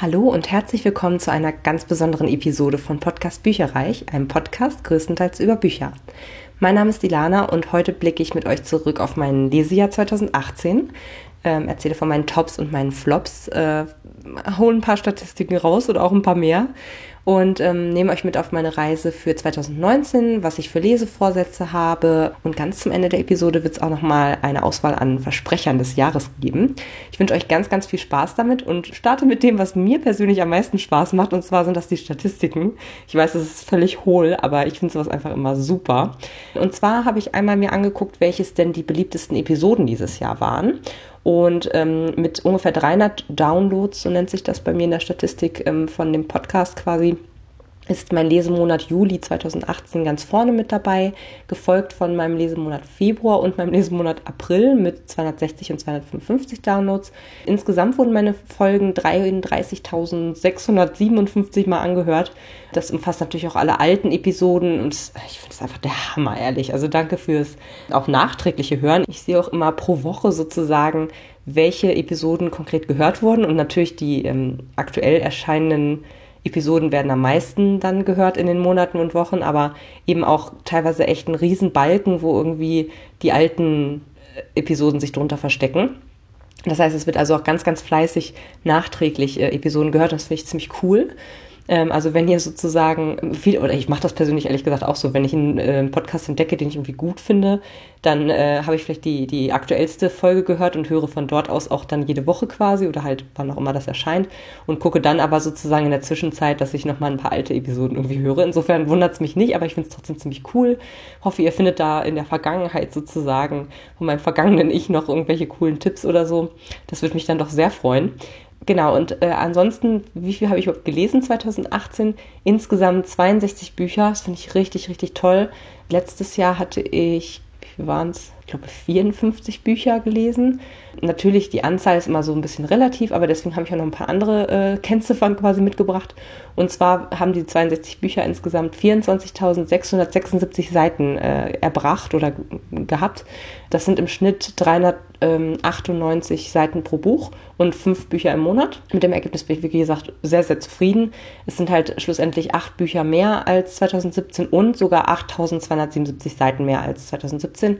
Hallo und herzlich willkommen zu einer ganz besonderen Episode von Podcast Bücherreich, einem Podcast größtenteils über Bücher. Mein Name ist Ilana und heute blicke ich mit euch zurück auf mein Lesejahr 2018, ähm, erzähle von meinen Tops und meinen Flops, äh, hole ein paar Statistiken raus oder auch ein paar mehr und ähm, nehme euch mit auf meine Reise für 2019, was ich für Lesevorsätze habe. Und ganz zum Ende der Episode wird es auch nochmal eine Auswahl an Versprechern des Jahres geben. Ich wünsche euch ganz, ganz viel Spaß damit und starte mit dem, was mir persönlich am meisten Spaß macht. Und zwar sind das die Statistiken. Ich weiß, es ist völlig hohl, aber ich finde sowas einfach immer super. Und zwar habe ich einmal mir angeguckt, welches denn die beliebtesten Episoden dieses Jahr waren. Und ähm, mit ungefähr 300 Downloads, so nennt sich das bei mir in der Statistik ähm, von dem Podcast quasi, ist mein Lesemonat Juli 2018 ganz vorne mit dabei, gefolgt von meinem Lesemonat Februar und meinem Lesemonat April mit 260 und 255 Downloads. Insgesamt wurden meine Folgen 33.657 Mal angehört. Das umfasst natürlich auch alle alten Episoden und ich finde es einfach der Hammer, ehrlich. Also danke fürs auch nachträgliche Hören. Ich sehe auch immer pro Woche sozusagen, welche Episoden konkret gehört wurden und natürlich die ähm, aktuell erscheinenden Episoden werden am meisten dann gehört in den Monaten und Wochen, aber eben auch teilweise echt ein Riesenbalken, wo irgendwie die alten äh, Episoden sich drunter verstecken. Das heißt, es wird also auch ganz, ganz fleißig nachträglich äh, Episoden gehört. Das finde ich ziemlich cool. Ähm, also wenn ihr sozusagen viel, oder ich mache das persönlich ehrlich gesagt auch so, wenn ich einen äh, Podcast entdecke, den ich irgendwie gut finde, dann äh, habe ich vielleicht die, die aktuellste Folge gehört und höre von dort aus auch dann jede Woche quasi oder halt wann auch immer das erscheint und gucke dann aber sozusagen in der Zwischenzeit, dass ich nochmal ein paar alte Episoden irgendwie höre. Insofern wundert es mich nicht, aber ich finde es trotzdem ziemlich cool. Hoffe, ihr findet da in der Vergangenheit sozusagen von meinem vergangenen Ich noch irgendwelche coolen Tipps oder so. Das würde mich dann doch sehr freuen. Genau, und äh, ansonsten, wie viel habe ich überhaupt gelesen 2018? Insgesamt 62 Bücher, das finde ich richtig, richtig toll. Letztes Jahr hatte ich, wie waren es? Ich glaube, 54 Bücher gelesen. Natürlich, die Anzahl ist immer so ein bisschen relativ, aber deswegen habe ich auch noch ein paar andere äh, Kennziffern quasi mitgebracht. Und zwar haben die 62 Bücher insgesamt 24.676 Seiten äh, erbracht oder gehabt. Das sind im Schnitt 398 Seiten pro Buch und fünf Bücher im Monat. Mit dem Ergebnis bin ich, wie gesagt, sehr, sehr zufrieden. Es sind halt schlussendlich acht Bücher mehr als 2017 und sogar 8.277 Seiten mehr als 2017.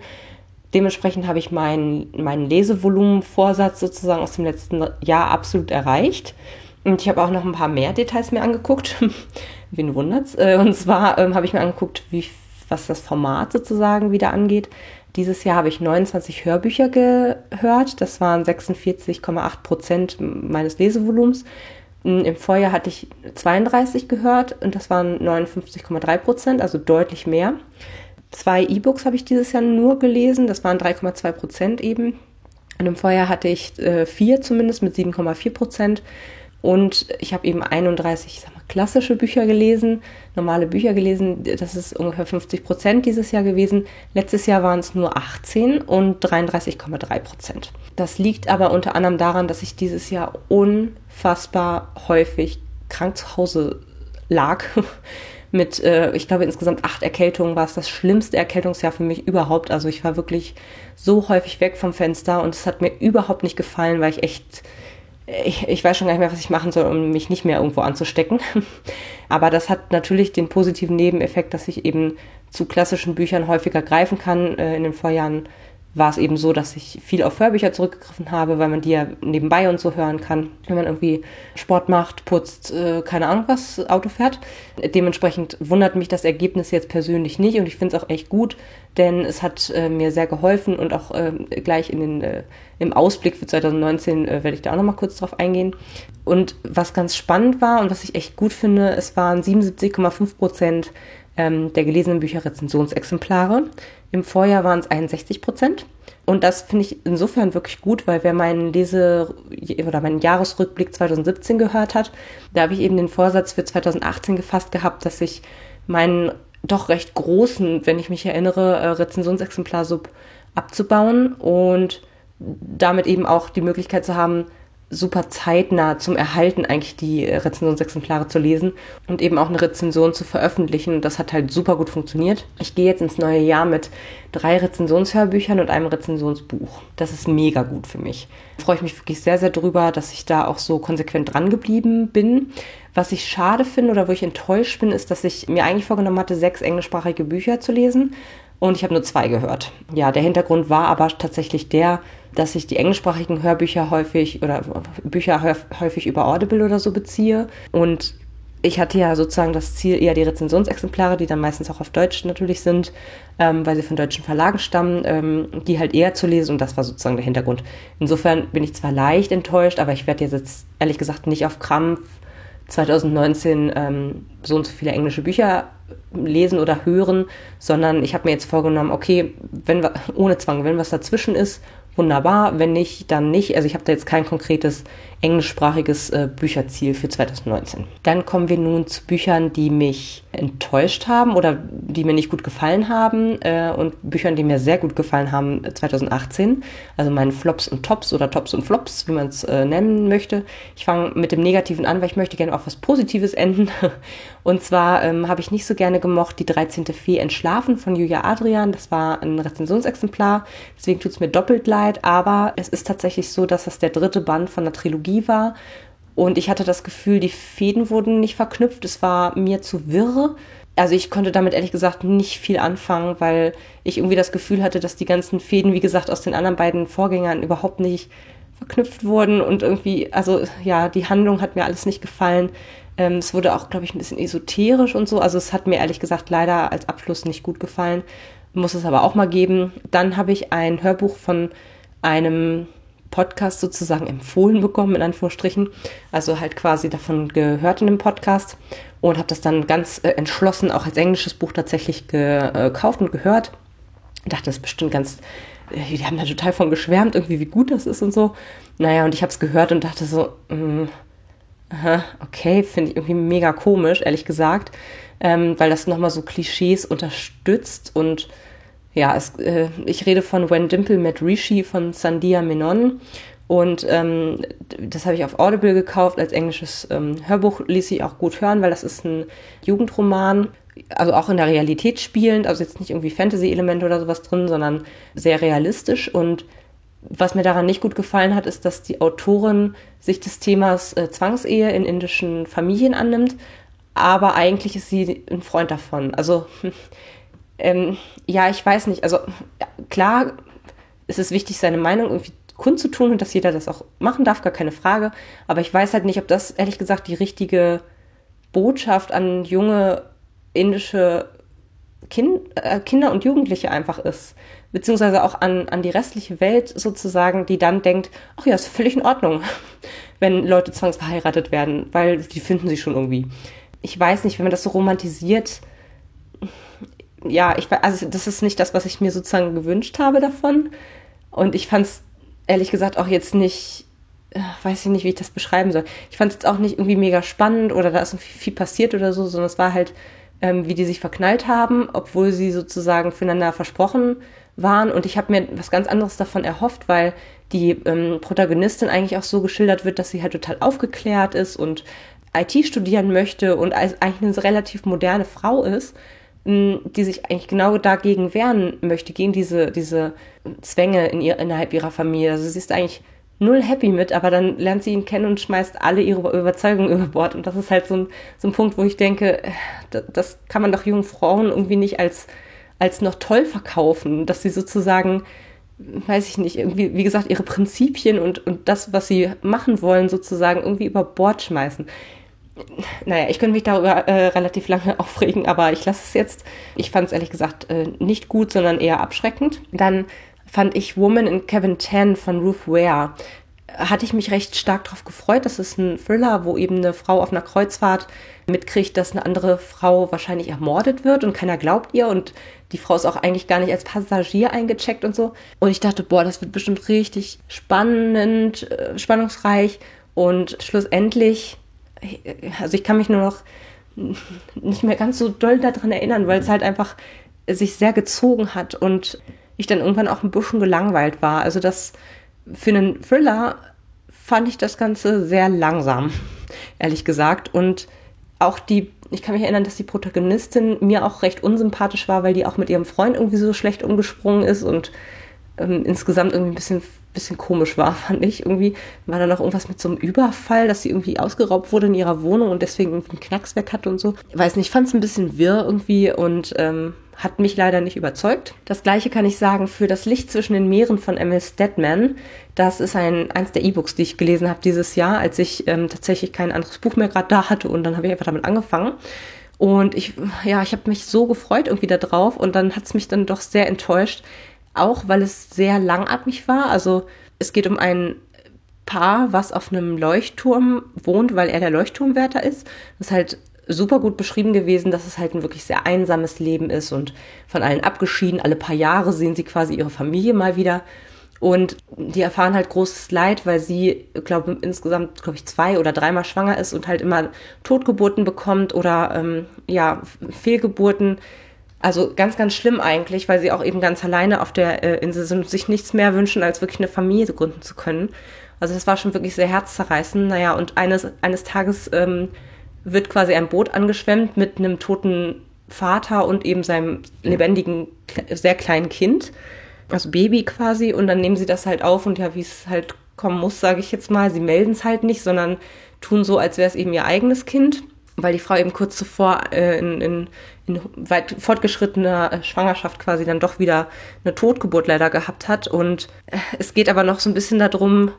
Dementsprechend habe ich meinen, meinen Lesevolumenvorsatz sozusagen aus dem letzten Jahr absolut erreicht. Und ich habe auch noch ein paar mehr Details mir angeguckt. Wen wundert's? Äh, und zwar ähm, habe ich mir angeguckt, wie, was das Format sozusagen wieder angeht. Dieses Jahr habe ich 29 Hörbücher gehört. Das waren 46,8 Prozent meines Lesevolumens. Im Vorjahr hatte ich 32 gehört und das waren 59,3 Prozent, also deutlich mehr. Zwei E-Books habe ich dieses Jahr nur gelesen, das waren 3,2 Prozent eben. Und im Vorjahr hatte ich äh, vier zumindest mit 7,4 Prozent. Und ich habe eben 31, ich sag mal, klassische Bücher gelesen, normale Bücher gelesen. Das ist ungefähr 50 Prozent dieses Jahr gewesen. Letztes Jahr waren es nur 18 und 33,3 Prozent. Das liegt aber unter anderem daran, dass ich dieses Jahr unfassbar häufig krank zu Hause lag mit, äh, ich glaube, insgesamt acht Erkältungen war es das schlimmste Erkältungsjahr für mich überhaupt. Also ich war wirklich so häufig weg vom Fenster und es hat mir überhaupt nicht gefallen, weil ich echt, ich, ich weiß schon gar nicht mehr, was ich machen soll, um mich nicht mehr irgendwo anzustecken. Aber das hat natürlich den positiven Nebeneffekt, dass ich eben zu klassischen Büchern häufiger greifen kann. Äh, in den Vorjahren war es eben so, dass ich viel auf Hörbücher zurückgegriffen habe, weil man die ja nebenbei und so hören kann, wenn man irgendwie Sport macht, putzt, äh, keine Ahnung was, Auto fährt. Dementsprechend wundert mich das Ergebnis jetzt persönlich nicht und ich finde es auch echt gut, denn es hat äh, mir sehr geholfen und auch äh, gleich in den, äh, im Ausblick für 2019 äh, werde ich da auch nochmal kurz drauf eingehen. Und was ganz spannend war und was ich echt gut finde, es waren 77,5 Prozent ähm, der gelesenen Bücher Rezensionsexemplare. Im Vorjahr waren es 61 Prozent. Und das finde ich insofern wirklich gut, weil wer meinen Lese- oder meinen Jahresrückblick 2017 gehört hat, da habe ich eben den Vorsatz für 2018 gefasst gehabt, dass ich meinen doch recht großen, wenn ich mich erinnere, äh, Rezensionsexemplar-Sub abzubauen und damit eben auch die Möglichkeit zu haben, super zeitnah zum Erhalten eigentlich die Rezensionsexemplare zu lesen und eben auch eine Rezension zu veröffentlichen. Das hat halt super gut funktioniert. Ich gehe jetzt ins neue Jahr mit drei Rezensionshörbüchern und einem Rezensionsbuch. Das ist mega gut für mich. Da freue ich mich wirklich sehr, sehr drüber, dass ich da auch so konsequent dran geblieben bin. Was ich schade finde oder wo ich enttäuscht bin, ist, dass ich mir eigentlich vorgenommen hatte, sechs englischsprachige Bücher zu lesen und ich habe nur zwei gehört. Ja, der Hintergrund war aber tatsächlich der, dass ich die englischsprachigen Hörbücher häufig oder Bücher häufig über Audible oder so beziehe und ich hatte ja sozusagen das Ziel, eher die Rezensionsexemplare, die dann meistens auch auf Deutsch natürlich sind, ähm, weil sie von deutschen Verlagen stammen, ähm, die halt eher zu lesen und das war sozusagen der Hintergrund. Insofern bin ich zwar leicht enttäuscht, aber ich werde jetzt ehrlich gesagt nicht auf Krampf 2019 ähm, so und so viele englische Bücher lesen oder hören, sondern ich habe mir jetzt vorgenommen, okay, wenn ohne Zwang, wenn was dazwischen ist, wunderbar, wenn nicht, dann nicht. Also ich habe da jetzt kein konkretes englischsprachiges äh, Bücherziel für 2019. Dann kommen wir nun zu Büchern, die mich enttäuscht haben oder die mir nicht gut gefallen haben äh, und Büchern, die mir sehr gut gefallen haben 2018. Also meinen Flops und Tops oder Tops und Flops, wie man es äh, nennen möchte. Ich fange mit dem Negativen an, weil ich möchte gerne auf was Positives enden. Und zwar ähm, habe ich nicht so gerne gemocht die 13. Fee Entschlafen von Julia Adrian. Das war ein Rezensionsexemplar, deswegen tut es mir doppelt leid. Aber es ist tatsächlich so, dass das der dritte Band von der Trilogie Trilogie war. Und ich hatte das Gefühl, die Fäden wurden nicht verknüpft. Es war mir zu wirr. Also ich konnte damit ehrlich gesagt nicht viel anfangen, weil ich irgendwie das Gefühl hatte, dass die ganzen Fäden, wie gesagt, aus den anderen beiden Vorgängern überhaupt nicht verknüpft wurden und irgendwie, also ja, die Handlung hat mir alles nicht gefallen. Ähm, es wurde auch, glaube ich, ein bisschen esoterisch und so. Also es hat mir ehrlich gesagt leider als Abschluss nicht gut gefallen. Muss es aber auch mal geben. Dann habe ich ein Hörbuch von einem Podcast sozusagen empfohlen bekommen, in Anführungsstrichen. Also halt quasi davon gehört in dem Podcast und habe das dann ganz äh, entschlossen auch als englisches Buch tatsächlich gekauft und gehört. Ich dachte, das ist bestimmt ganz, äh, die haben da total von geschwärmt, irgendwie wie gut das ist und so. Naja, und ich habe es gehört und dachte so, mh, mm, aha, okay, finde ich irgendwie mega komisch, ehrlich gesagt, ähm, weil das nochmal so Klischees unterstützt und ja, es, äh, ich rede von When Dimple Met Rishi von Sandia Menon. Und ähm, das habe ich auf Audible gekauft als englisches ähm, Hörbuch, ließ sich auch gut hören, weil das ist ein Jugendroman, also auch in der Realität spielend, also jetzt nicht irgendwie Fantasy-Elemente oder sowas drin, sondern sehr realistisch. Und was mir daran nicht gut gefallen hat, ist, dass die Autorin sich des Themas äh, Zwangsehe in indischen Familien annimmt, aber eigentlich ist sie ein Freund davon. Also ähm, ja, ich weiß nicht. Also klar ist es wichtig, seine Meinung irgendwie kundzutun und dass jeder das auch machen darf, gar keine Frage. Aber ich weiß halt nicht, ob das ehrlich gesagt die richtige Botschaft an junge indische kind, äh, Kinder und Jugendliche einfach ist. Beziehungsweise auch an, an die restliche Welt sozusagen, die dann denkt, ach ja, ist völlig in Ordnung, wenn Leute zwangsverheiratet werden, weil die finden sie schon irgendwie. Ich weiß nicht, wenn man das so romantisiert, ja, ich also das ist nicht das, was ich mir sozusagen gewünscht habe davon. Und ich fand es ehrlich gesagt auch jetzt nicht, äh, weiß ich nicht, wie ich das beschreiben soll. Ich fand es jetzt auch nicht irgendwie mega spannend oder da ist viel, passiert oder so, sondern es war halt, ähm, wie die sich verknallt haben, obwohl sie sozusagen füreinander versprochen waren. Und ich habe mir was ganz anderes davon erhofft, weil die ähm, Protagonistin eigentlich auch so geschildert wird, dass sie halt total aufgeklärt ist und IT studieren möchte und eigentlich eine relativ moderne Frau ist die sich eigentlich genau dagegen wehren möchte, gegen diese, diese Zwänge in ihr, innerhalb ihrer Familie. Also sie ist eigentlich null happy mit, aber dann lernt sie ihn kennen und schmeißt alle ihre Überzeugungen über Bord. Und das ist halt so ein, so ein Punkt, wo ich denke, äh, das, kann man doch jungen Frauen irgendwie nicht als, als noch toll verkaufen, dass sie sozusagen, weiß ich nicht, irgendwie, wie gesagt, ihre Prinzipien und, und das, was sie machen wollen, sozusagen irgendwie über Bord schmeißen naja, ich könnte mich darüber äh, relativ lange aufregen, aber ich lasse es jetzt. Ich fand es ehrlich gesagt äh, nicht gut, sondern eher abschreckend. Dann fand ich Woman in Kevin 10 von Ruth Ware. Hatte ich mich recht stark darauf gefreut. Das ist ein Thriller, wo eben eine Frau auf einer Kreuzfahrt mitkriegt, dass eine andere Frau wahrscheinlich ermordet wird und keiner glaubt ihr und die Frau ist auch eigentlich gar nicht als Passagier eingecheckt und so. Und ich dachte, boah, das wird bestimmt richtig spannend, äh, spannungsreich und schlussendlich also ich kann mich nur noch nicht mehr ganz so doll daran erinnern, weil es halt einfach sich sehr gezogen hat und ich dann irgendwann auch ein bisschen gelangweilt war. Also das für einen Thriller fand ich das Ganze sehr langsam, ehrlich gesagt. Und auch die, ich kann mich erinnern, dass die Protagonistin mir auch recht unsympathisch war, weil die auch mit ihrem Freund irgendwie so schlecht umgesprungen ist und ähm, insgesamt irgendwie ein bisschen bisschen komisch war, fand ich. Irgendwie war da noch irgendwas mit so einem Überfall, dass sie irgendwie ausgeraubt wurde in ihrer Wohnung und deswegen irgendwie einen Knacks weg hatte und so. Weiß nicht, ich fand es ein bisschen wirr irgendwie und ähm, hat mich leider nicht überzeugt. Das gleiche kann ich sagen für Das Licht zwischen den Meeren von Emil Stedman. Das ist ein, eins der E-Books, die ich gelesen habe dieses Jahr, als ich ähm, tatsächlich kein anderes Buch mehr gerade da hatte und dann habe ich einfach damit angefangen. Und ich, ja, ich habe mich so gefreut irgendwie da drauf und dann hat es mich dann doch sehr enttäuscht, auch weil es sehr langatmig war. Also es geht um ein Paar, was auf einem Leuchtturm wohnt, weil er der Leuchtturmwärter ist. Das ist halt super gut beschrieben gewesen, dass es halt ein wirklich sehr einsames Leben ist und von allen abgeschieden. Alle paar Jahre sehen sie quasi ihre Familie mal wieder. Und die erfahren halt großes Leid, weil sie, glaube insgesamt, glaube ich, zwei oder dreimal schwanger ist und halt immer Totgeburten bekommt oder ähm, ja, Fehlgeburten also ganz, ganz schlimm eigentlich, weil sie auch eben ganz alleine auf der äh, Insel sind und sich nichts mehr wünschen, als wirklich eine Familie gründen zu können. Also das war schon wirklich sehr herzzerreißend. Naja, und eines, eines Tages ähm, wird quasi ein Boot angeschwemmt mit einem toten Vater und eben seinem lebendigen, sehr kleinen Kind, also Baby quasi. Und dann nehmen sie das halt auf und ja, wie es halt kommen muss, sage ich jetzt mal, sie melden es halt nicht, sondern tun so, als wäre es eben ihr eigenes Kind weil die Frau eben kurz zuvor äh, in, in, in weit fortgeschrittener Schwangerschaft quasi dann doch wieder eine Totgeburt leider gehabt hat. Und äh, es geht aber noch so ein bisschen darum,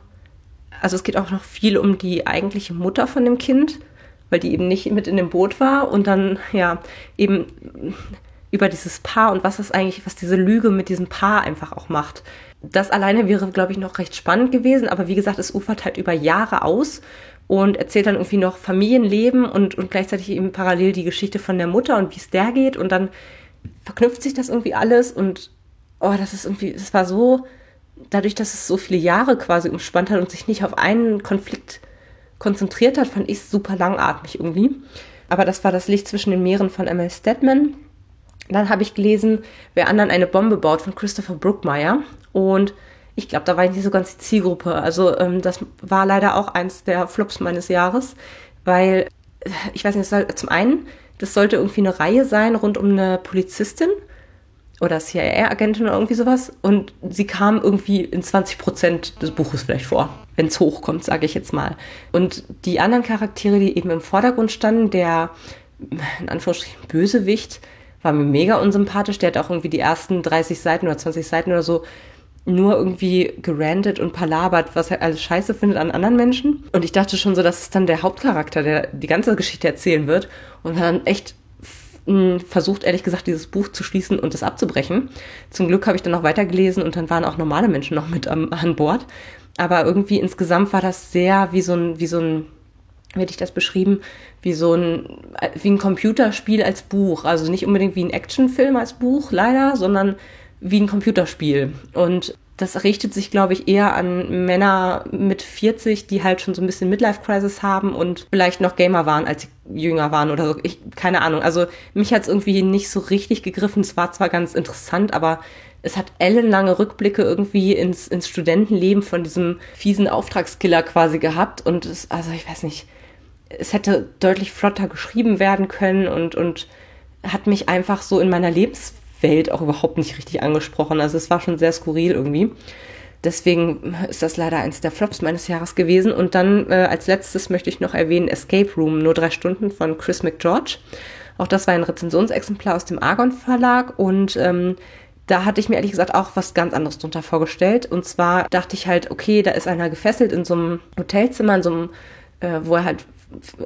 also es geht auch noch viel um die eigentliche Mutter von dem Kind, weil die eben nicht mit in dem Boot war und dann ja eben über dieses Paar und was das eigentlich, was diese Lüge mit diesem Paar einfach auch macht. Das alleine wäre, glaube ich, noch recht spannend gewesen, aber wie gesagt, es ufert halt über Jahre aus und erzählt dann irgendwie noch Familienleben und, und gleichzeitig eben parallel die Geschichte von der Mutter und wie es der geht und dann verknüpft sich das irgendwie alles und oh, das ist irgendwie, das war so, dadurch, dass es so viele Jahre quasi umspannt hat und sich nicht auf einen Konflikt konzentriert hat, fand ich es super langatmig irgendwie. Aber das war das Licht zwischen den Meeren von Emily Stedman. Dann habe ich gelesen, Wer anderen eine Bombe baut von Christopher Brookmeyer. Und ich glaube, da war ich nicht so ganz die Zielgruppe. Also ähm, das war leider auch eins der Flops meines Jahres, weil äh, ich weiß nicht, zum einen, das sollte irgendwie eine Reihe sein rund um eine Polizistin oder CIA-Agentin oder irgendwie sowas und sie kam irgendwie in 20 Prozent des Buches vielleicht vor, wenn es hochkommt, sage ich jetzt mal. Und die anderen Charaktere, die eben im Vordergrund standen, der in Anführungsstrichen Bösewicht, war mir mega unsympathisch. Der hat auch irgendwie die ersten 30 Seiten oder 20 Seiten oder so nur irgendwie gerantet und palabert, was er alles scheiße findet an anderen Menschen. Und ich dachte schon so, das ist dann der Hauptcharakter, der die ganze Geschichte erzählen wird. Und dann echt versucht, ehrlich gesagt, dieses Buch zu schließen und es abzubrechen. Zum Glück habe ich dann noch weitergelesen und dann waren auch normale Menschen noch mit am, an Bord. Aber irgendwie insgesamt war das sehr wie so ein, wie so ein, wie hätte ich das beschrieben, wie so ein, wie ein Computerspiel als Buch. Also nicht unbedingt wie ein Actionfilm als Buch, leider, sondern wie ein Computerspiel. Und das richtet sich, glaube ich, eher an Männer mit 40, die halt schon so ein bisschen Midlife-Crisis haben und vielleicht noch Gamer waren, als sie jünger waren oder so. Ich, keine Ahnung. Also mich hat es irgendwie nicht so richtig gegriffen. Es war zwar ganz interessant, aber es hat ellenlange Rückblicke irgendwie ins, ins Studentenleben von diesem fiesen Auftragskiller quasi gehabt. Und es, also ich weiß nicht, es hätte deutlich flotter geschrieben werden können und, und hat mich einfach so in meiner Lebens Welt auch überhaupt nicht richtig angesprochen. Also es war schon sehr skurril irgendwie. Deswegen ist das leider eins der Flops meines Jahres gewesen. Und dann äh, als letztes möchte ich noch erwähnen Escape Room, nur drei Stunden von Chris McGeorge. Auch das war ein Rezensionsexemplar aus dem Argon Verlag und ähm, da hatte ich mir ehrlich gesagt auch was ganz anderes drunter vorgestellt. Und zwar dachte ich halt, okay, da ist einer gefesselt in so einem Hotelzimmer, in so einem, äh, wo er halt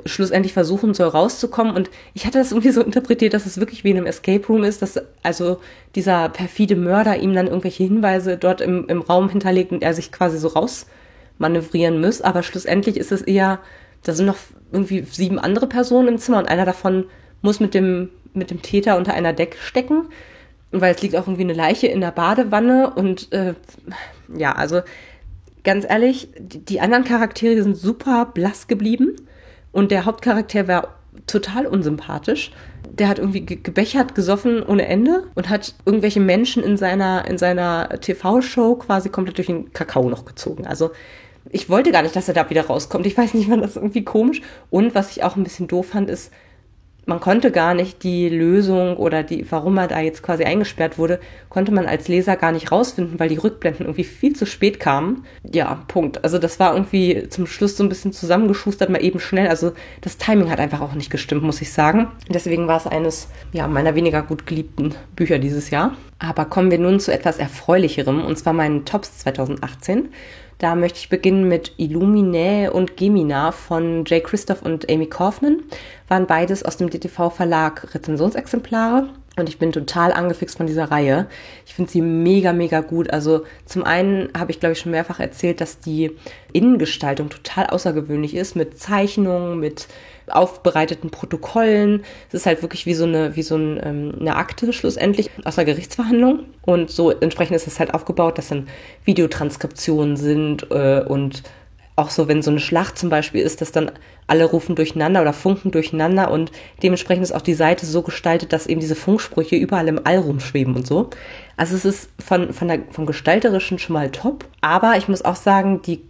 schlussendlich versuchen soll rauszukommen. Und ich hatte das irgendwie so interpretiert, dass es wirklich wie in einem Escape Room ist, dass also dieser perfide Mörder ihm dann irgendwelche Hinweise dort im, im Raum hinterlegt und er sich quasi so rausmanövrieren muss. Aber schlussendlich ist es eher, da sind noch irgendwie sieben andere Personen im Zimmer und einer davon muss mit dem, mit dem Täter unter einer Decke stecken. Weil es liegt auch irgendwie eine Leiche in der Badewanne und äh, ja, also ganz ehrlich, die anderen Charaktere sind super blass geblieben. Und der Hauptcharakter war total unsympathisch. Der hat irgendwie gebechert, gesoffen ohne Ende und hat irgendwelche Menschen in seiner, in seiner TV-Show quasi komplett durch den Kakao noch gezogen. Also ich wollte gar nicht, dass er da wieder rauskommt. Ich weiß nicht, wann das irgendwie komisch. Und was ich auch ein bisschen doof fand, ist, man konnte gar nicht die Lösung oder die, warum er da jetzt quasi eingesperrt wurde, konnte man als Leser gar nicht rausfinden, weil die Rückblenden irgendwie viel zu spät kamen. Ja, Punkt. Also das war irgendwie zum Schluss so ein bisschen zusammengeschustert, mal eben schnell. Also das Timing hat einfach auch nicht gestimmt, muss ich sagen. Deswegen war es eines ja, meiner weniger gut geliebten Bücher dieses Jahr. Aber kommen wir nun zu etwas Erfreulicherem, und zwar meinen Tops 2018. Da möchte ich beginnen mit Illuminae und Gemina von Jay Christoph und Amy Kaufman. Waren beides aus dem DTV Verlag Rezensionsexemplare. Und ich bin total angefixt von dieser Reihe. Ich finde sie mega, mega gut. Also zum einen habe ich, glaube ich, schon mehrfach erzählt, dass die Innengestaltung total außergewöhnlich ist mit Zeichnungen, mit aufbereiteten Protokollen. Es ist halt wirklich wie so eine, wie so ein, ähm, eine Akte schlussendlich aus einer Gerichtsverhandlung. Und so entsprechend ist es halt aufgebaut, dass dann Videotranskriptionen sind äh, und auch so, wenn so eine Schlacht zum Beispiel ist, dass dann alle rufen durcheinander oder funken durcheinander und dementsprechend ist auch die Seite so gestaltet, dass eben diese Funksprüche überall im All rumschweben und so. Also es ist von, von der, vom Gestalterischen schon mal top. Aber ich muss auch sagen, die,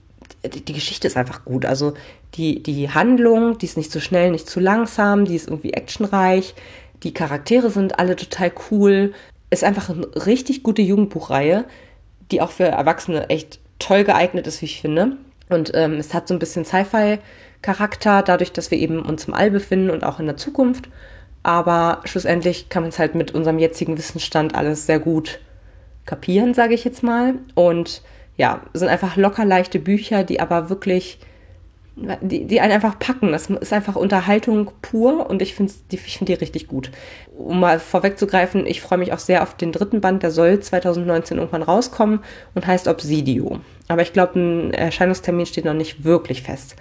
die Geschichte ist einfach gut. Also die, die Handlung, die ist nicht zu schnell, nicht zu langsam, die ist irgendwie actionreich. Die Charaktere sind alle total cool. Ist einfach eine richtig gute Jugendbuchreihe, die auch für Erwachsene echt toll geeignet ist, wie ich finde. Und ähm, es hat so ein bisschen Sci-Fi-Charakter, dadurch, dass wir eben uns im All befinden und auch in der Zukunft. Aber schlussendlich kann man es halt mit unserem jetzigen Wissensstand alles sehr gut kapieren, sage ich jetzt mal. Und ja, sind einfach locker leichte Bücher, die aber wirklich, die, die einen einfach packen. Das ist einfach Unterhaltung pur und ich finde die, find die richtig gut. Um mal vorwegzugreifen, ich freue mich auch sehr auf den dritten Band, der soll 2019 irgendwann rauskommen und heißt Obsidio. Aber ich glaube, ein Erscheinungstermin steht noch nicht wirklich fest.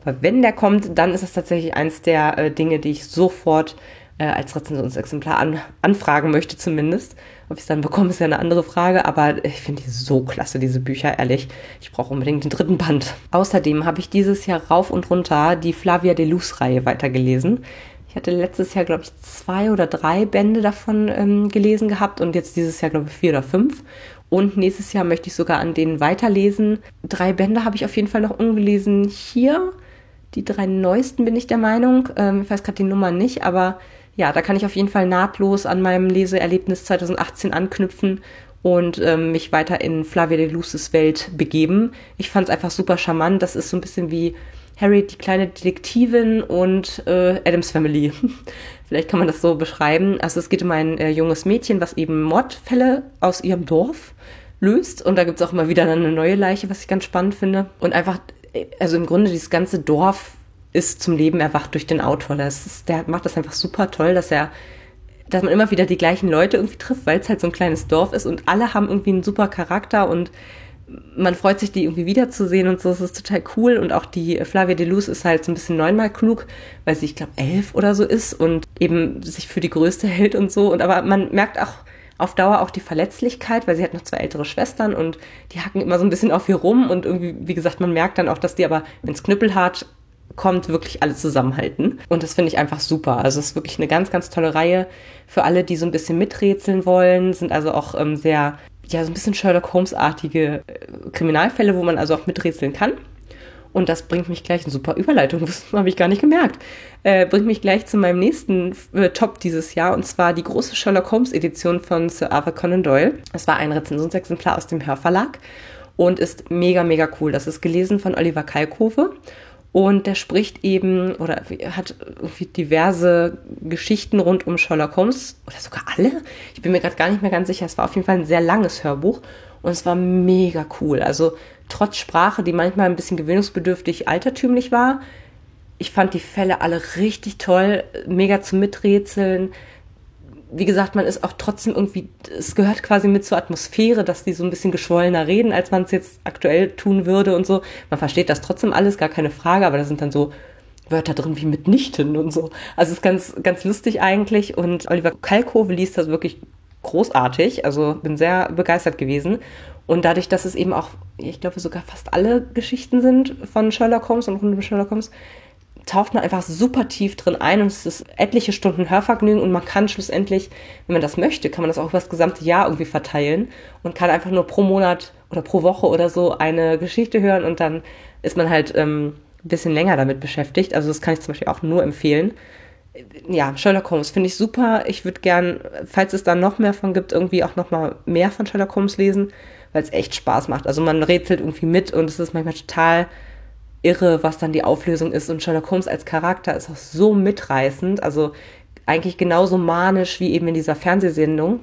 Aber wenn der kommt, dann ist es tatsächlich eins der äh, Dinge, die ich sofort äh, als Rezensionsexemplar an, anfragen möchte zumindest. Ob ich es dann bekomme, ist ja eine andere Frage, aber ich finde die so klasse, diese Bücher, ehrlich. Ich brauche unbedingt den dritten Band. Außerdem habe ich dieses Jahr rauf und runter die Flavia de Luz-Reihe weitergelesen. Ich hatte letztes Jahr, glaube ich, zwei oder drei Bände davon ähm, gelesen gehabt und jetzt dieses Jahr, glaube ich, vier oder fünf. Und nächstes Jahr möchte ich sogar an denen weiterlesen. Drei Bände habe ich auf jeden Fall noch ungelesen hier. Die drei neuesten bin ich der Meinung. Ähm, ich weiß gerade die Nummer nicht, aber ja, da kann ich auf jeden Fall nahtlos an meinem Leseerlebnis 2018 anknüpfen und ähm, mich weiter in Flavia de Luces Welt begeben. Ich fand es einfach super charmant. Das ist so ein bisschen wie Harry, die kleine Detektivin und äh, Adams Family. Vielleicht kann man das so beschreiben. Also es geht um ein äh, junges Mädchen, was eben Mordfälle aus ihrem Dorf löst. Und da gibt es auch immer wieder eine neue Leiche, was ich ganz spannend finde. Und einfach, äh, also im Grunde dieses ganze Dorf ist zum Leben erwacht durch den Autor. Ist, der macht das einfach super toll, dass er, dass man immer wieder die gleichen Leute irgendwie trifft, weil es halt so ein kleines Dorf ist und alle haben irgendwie einen super Charakter und man freut sich, die irgendwie wiederzusehen und so. Es ist total cool. Und auch die Flavia de Luz ist halt so ein bisschen neunmal klug, weil sie, ich glaube, elf oder so ist und eben sich für die Größte hält und so. Und aber man merkt auch auf Dauer auch die Verletzlichkeit, weil sie hat noch zwei ältere Schwestern und die hacken immer so ein bisschen auf ihr rum. Und irgendwie, wie gesagt, man merkt dann auch, dass die aber, wenn es knüppelhart kommt, wirklich alle zusammenhalten. Und das finde ich einfach super. Also es ist wirklich eine ganz, ganz tolle Reihe für alle, die so ein bisschen miträtseln wollen, sind also auch ähm, sehr, ja, so ein bisschen Sherlock Holmes-artige äh, Kriminalfälle, wo man also auch miträtseln kann. Und das bringt mich gleich, eine super Überleitung, das habe ich gar nicht gemerkt, äh, bringt mich gleich zu meinem nächsten äh, Top dieses Jahr, und zwar die große Sherlock Holmes Edition von Sir Arthur Conan Doyle. Das war ein Rezensionsexemplar aus dem Hörverlag und ist mega, mega cool. Das ist gelesen von Oliver Kalkofe und der spricht eben oder hat diverse Geschichten rund um Sherlock Holmes oder sogar alle. Ich bin mir gerade gar nicht mehr ganz sicher. Es war auf jeden Fall ein sehr langes Hörbuch und es war mega cool. Also trotz Sprache, die manchmal ein bisschen gewöhnungsbedürftig altertümlich war, ich fand die Fälle alle richtig toll, mega zum Miträtseln wie gesagt, man ist auch trotzdem irgendwie, es gehört quasi mit zur Atmosphäre, dass die so ein bisschen geschwollener reden, als man es jetzt aktuell tun würde und so. Man versteht das trotzdem alles, gar keine Frage, aber da sind dann so Wörter drin wie mitnichten und so. Also es ist ganz, ganz lustig eigentlich und Oliver Kalkofe liest das wirklich großartig, also bin sehr begeistert gewesen. Und dadurch, dass es eben auch, ich glaube, sogar fast alle Geschichten sind von Sherlock Holmes und rund um Sherlock Holmes, taucht man einfach super tief drin ein und es ist etliche Stunden Hörvergnügen und man kann schlussendlich, wenn man das möchte, kann man das auch über das gesamte Jahr irgendwie verteilen und kann einfach nur pro Monat oder pro Woche oder so eine Geschichte hören und dann ist man halt ähm, ein bisschen länger damit beschäftigt. Also das kann ich zum Beispiel auch nur empfehlen. Ja, Sherlock Holmes finde ich super. Ich würde gern, falls es da noch mehr von gibt, irgendwie auch noch mal mehr von Sherlock Holmes lesen, weil es echt Spaß macht. Also man rätselt irgendwie mit und es ist manchmal total irre, was dann die Auflösung ist. Und Sherlock Holmes als Charakter ist auch so mitreißend, also eigentlich genauso manisch wie eben in dieser Fernsehsendung,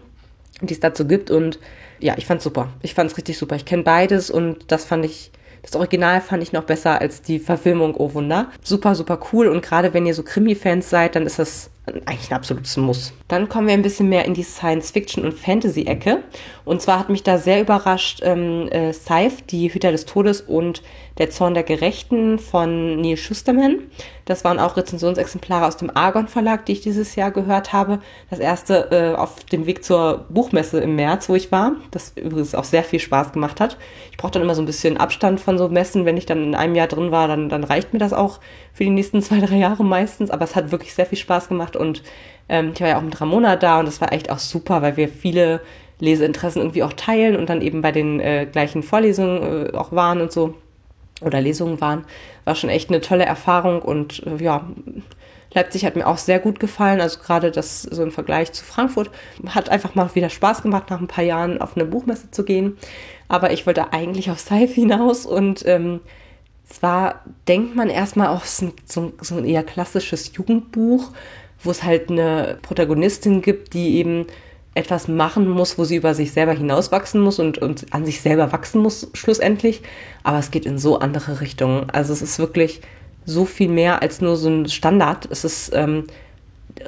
die es dazu gibt. Und ja, ich fand's super. Ich fand's richtig super. Ich kenne beides und das fand ich, das Original fand ich noch besser als die Verfilmung Oh Wunder. Super, super cool. Und gerade wenn ihr so Krimi-Fans seid, dann ist das eigentlich ein absolutes Muss. Dann kommen wir ein bisschen mehr in die Science-Fiction- und Fantasy-Ecke. Und zwar hat mich da sehr überrascht ähm, äh, Scythe, die Hüter des Todes und der Zorn der Gerechten von Neil Schusterman. Das waren auch Rezensionsexemplare aus dem Argon Verlag, die ich dieses Jahr gehört habe. Das erste äh, auf dem Weg zur Buchmesse im März, wo ich war. Das übrigens auch sehr viel Spaß gemacht hat. Ich brauche dann immer so ein bisschen Abstand von so Messen. Wenn ich dann in einem Jahr drin war, dann, dann reicht mir das auch für die nächsten zwei, drei Jahre meistens. Aber es hat wirklich sehr viel Spaß gemacht und ähm, ich war ja auch mit Ramona da und das war echt auch super, weil wir viele Leseinteressen irgendwie auch teilen und dann eben bei den äh, gleichen Vorlesungen äh, auch waren und so oder Lesungen waren. War schon echt eine tolle Erfahrung und äh, ja, Leipzig hat mir auch sehr gut gefallen. Also gerade das so im Vergleich zu Frankfurt hat einfach mal wieder Spaß gemacht, nach ein paar Jahren auf eine Buchmesse zu gehen. Aber ich wollte eigentlich auf Seife hinaus und ähm, zwar denkt man erstmal auch so, so ein eher klassisches Jugendbuch, wo es halt eine Protagonistin gibt, die eben etwas machen muss, wo sie über sich selber hinauswachsen muss und, und an sich selber wachsen muss, schlussendlich. Aber es geht in so andere Richtungen. Also es ist wirklich so viel mehr als nur so ein Standard. Es ist, ähm,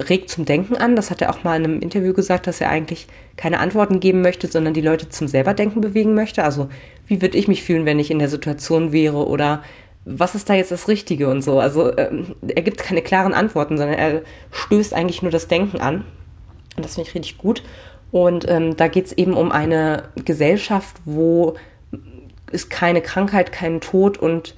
regt zum Denken an. Das hat er auch mal in einem Interview gesagt, dass er eigentlich keine Antworten geben möchte, sondern die Leute zum selberdenken bewegen möchte. Also, wie würde ich mich fühlen, wenn ich in der Situation wäre oder was ist da jetzt das Richtige und so. Also, ähm, er gibt keine klaren Antworten, sondern er stößt eigentlich nur das Denken an. Und das finde ich richtig gut. Und ähm, da geht es eben um eine Gesellschaft, wo es keine Krankheit, keinen Tod und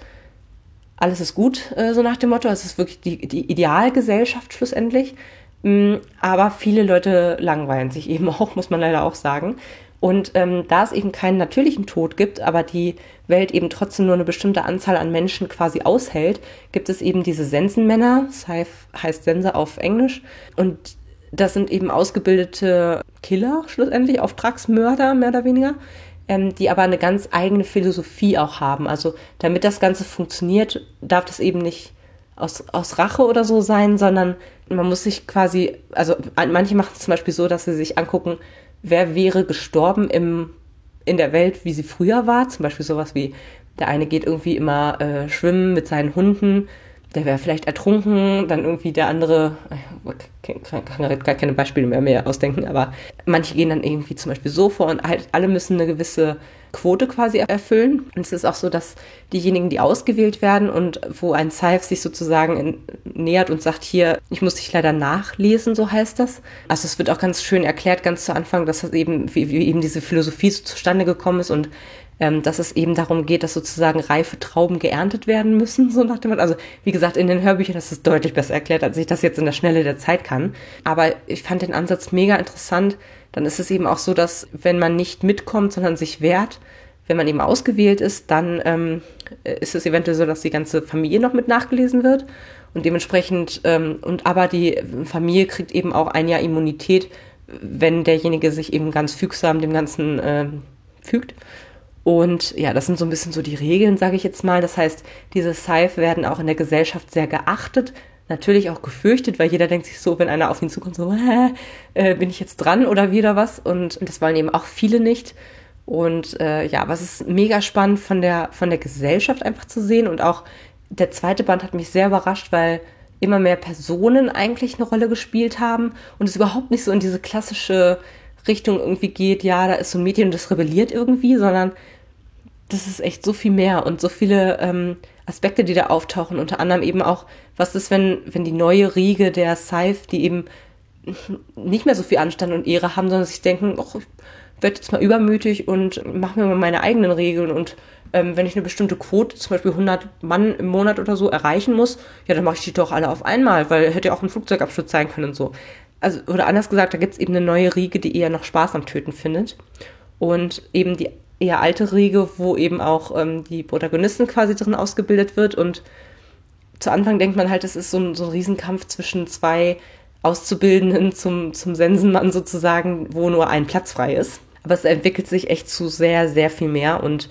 alles ist gut, äh, so nach dem Motto. Es ist wirklich die, die Idealgesellschaft schlussendlich. Mm, aber viele Leute langweilen sich eben auch, muss man leider auch sagen. Und ähm, da es eben keinen natürlichen Tod gibt, aber die Welt eben trotzdem nur eine bestimmte Anzahl an Menschen quasi aushält, gibt es eben diese Sensenmänner, das heißt Sense auf Englisch. Und das sind eben ausgebildete Killer, schlussendlich, Auftragsmörder, mehr oder weniger, ähm, die aber eine ganz eigene Philosophie auch haben. Also damit das Ganze funktioniert, darf das eben nicht aus, aus Rache oder so sein, sondern man muss sich quasi, also manche machen es zum Beispiel so, dass sie sich angucken, wer wäre gestorben im, in der Welt, wie sie früher war. Zum Beispiel sowas wie, der eine geht irgendwie immer äh, schwimmen mit seinen Hunden der wäre vielleicht ertrunken, dann irgendwie der andere, ich äh, kann, kann gar keine Beispiele mehr, mehr ausdenken, aber manche gehen dann irgendwie zum Beispiel so vor und halt alle müssen eine gewisse Quote quasi erfüllen. Und es ist auch so, dass diejenigen, die ausgewählt werden und wo ein Saif sich sozusagen in, nähert und sagt, hier, ich muss dich leider nachlesen, so heißt das. Also es wird auch ganz schön erklärt, ganz zu Anfang, dass das eben, wie, wie eben diese Philosophie so zustande gekommen ist und ähm, dass es eben darum geht, dass sozusagen reife Trauben geerntet werden müssen, so nach dem. Also wie gesagt, in den Hörbüchern ist es deutlich besser erklärt, als ich das jetzt in der Schnelle der Zeit kann. Aber ich fand den Ansatz mega interessant. Dann ist es eben auch so, dass wenn man nicht mitkommt, sondern sich wehrt, wenn man eben ausgewählt ist, dann ähm, ist es eventuell so, dass die ganze Familie noch mit nachgelesen wird. Und dementsprechend, ähm, und aber die Familie kriegt eben auch ein Jahr Immunität, wenn derjenige sich eben ganz fügsam dem Ganzen äh, fügt. Und ja, das sind so ein bisschen so die Regeln, sage ich jetzt mal. Das heißt, diese Scythe werden auch in der Gesellschaft sehr geachtet, natürlich auch gefürchtet, weil jeder denkt sich so, wenn einer auf ihn zukommt, so, äh, bin ich jetzt dran oder wieder was? Und, das wollen eben auch viele nicht. Und äh, ja, was ist mega spannend von der, von der Gesellschaft einfach zu sehen. Und auch der zweite Band hat mich sehr überrascht, weil immer mehr Personen eigentlich eine Rolle gespielt haben und es überhaupt nicht so in diese klassische Richtung irgendwie geht, ja, da ist so ein Mädchen und das rebelliert irgendwie, sondern das ist echt so viel mehr und so viele ähm, Aspekte, die da auftauchen. Unter anderem eben auch, was ist, wenn, wenn die neue Riege der Scythe, die eben nicht mehr so viel Anstand und Ehre haben, sondern sich denken, ich werde jetzt mal übermütig und mache mir mal meine eigenen Regeln und ähm, wenn ich eine bestimmte Quote, zum Beispiel 100 Mann im Monat oder so, erreichen muss, ja, dann mache ich die doch alle auf einmal, weil hätte ja auch ein Flugzeugabsturz sein können und so. Also, oder anders gesagt, da gibt es eben eine neue Riege, die eher noch Spaß am Töten findet. Und eben die eher alte Riege, wo eben auch ähm, die Protagonisten quasi drin ausgebildet wird. Und zu Anfang denkt man halt, es ist so ein, so ein Riesenkampf zwischen zwei Auszubildenden zum, zum Sensenmann sozusagen, wo nur ein Platz frei ist. Aber es entwickelt sich echt zu sehr, sehr viel mehr und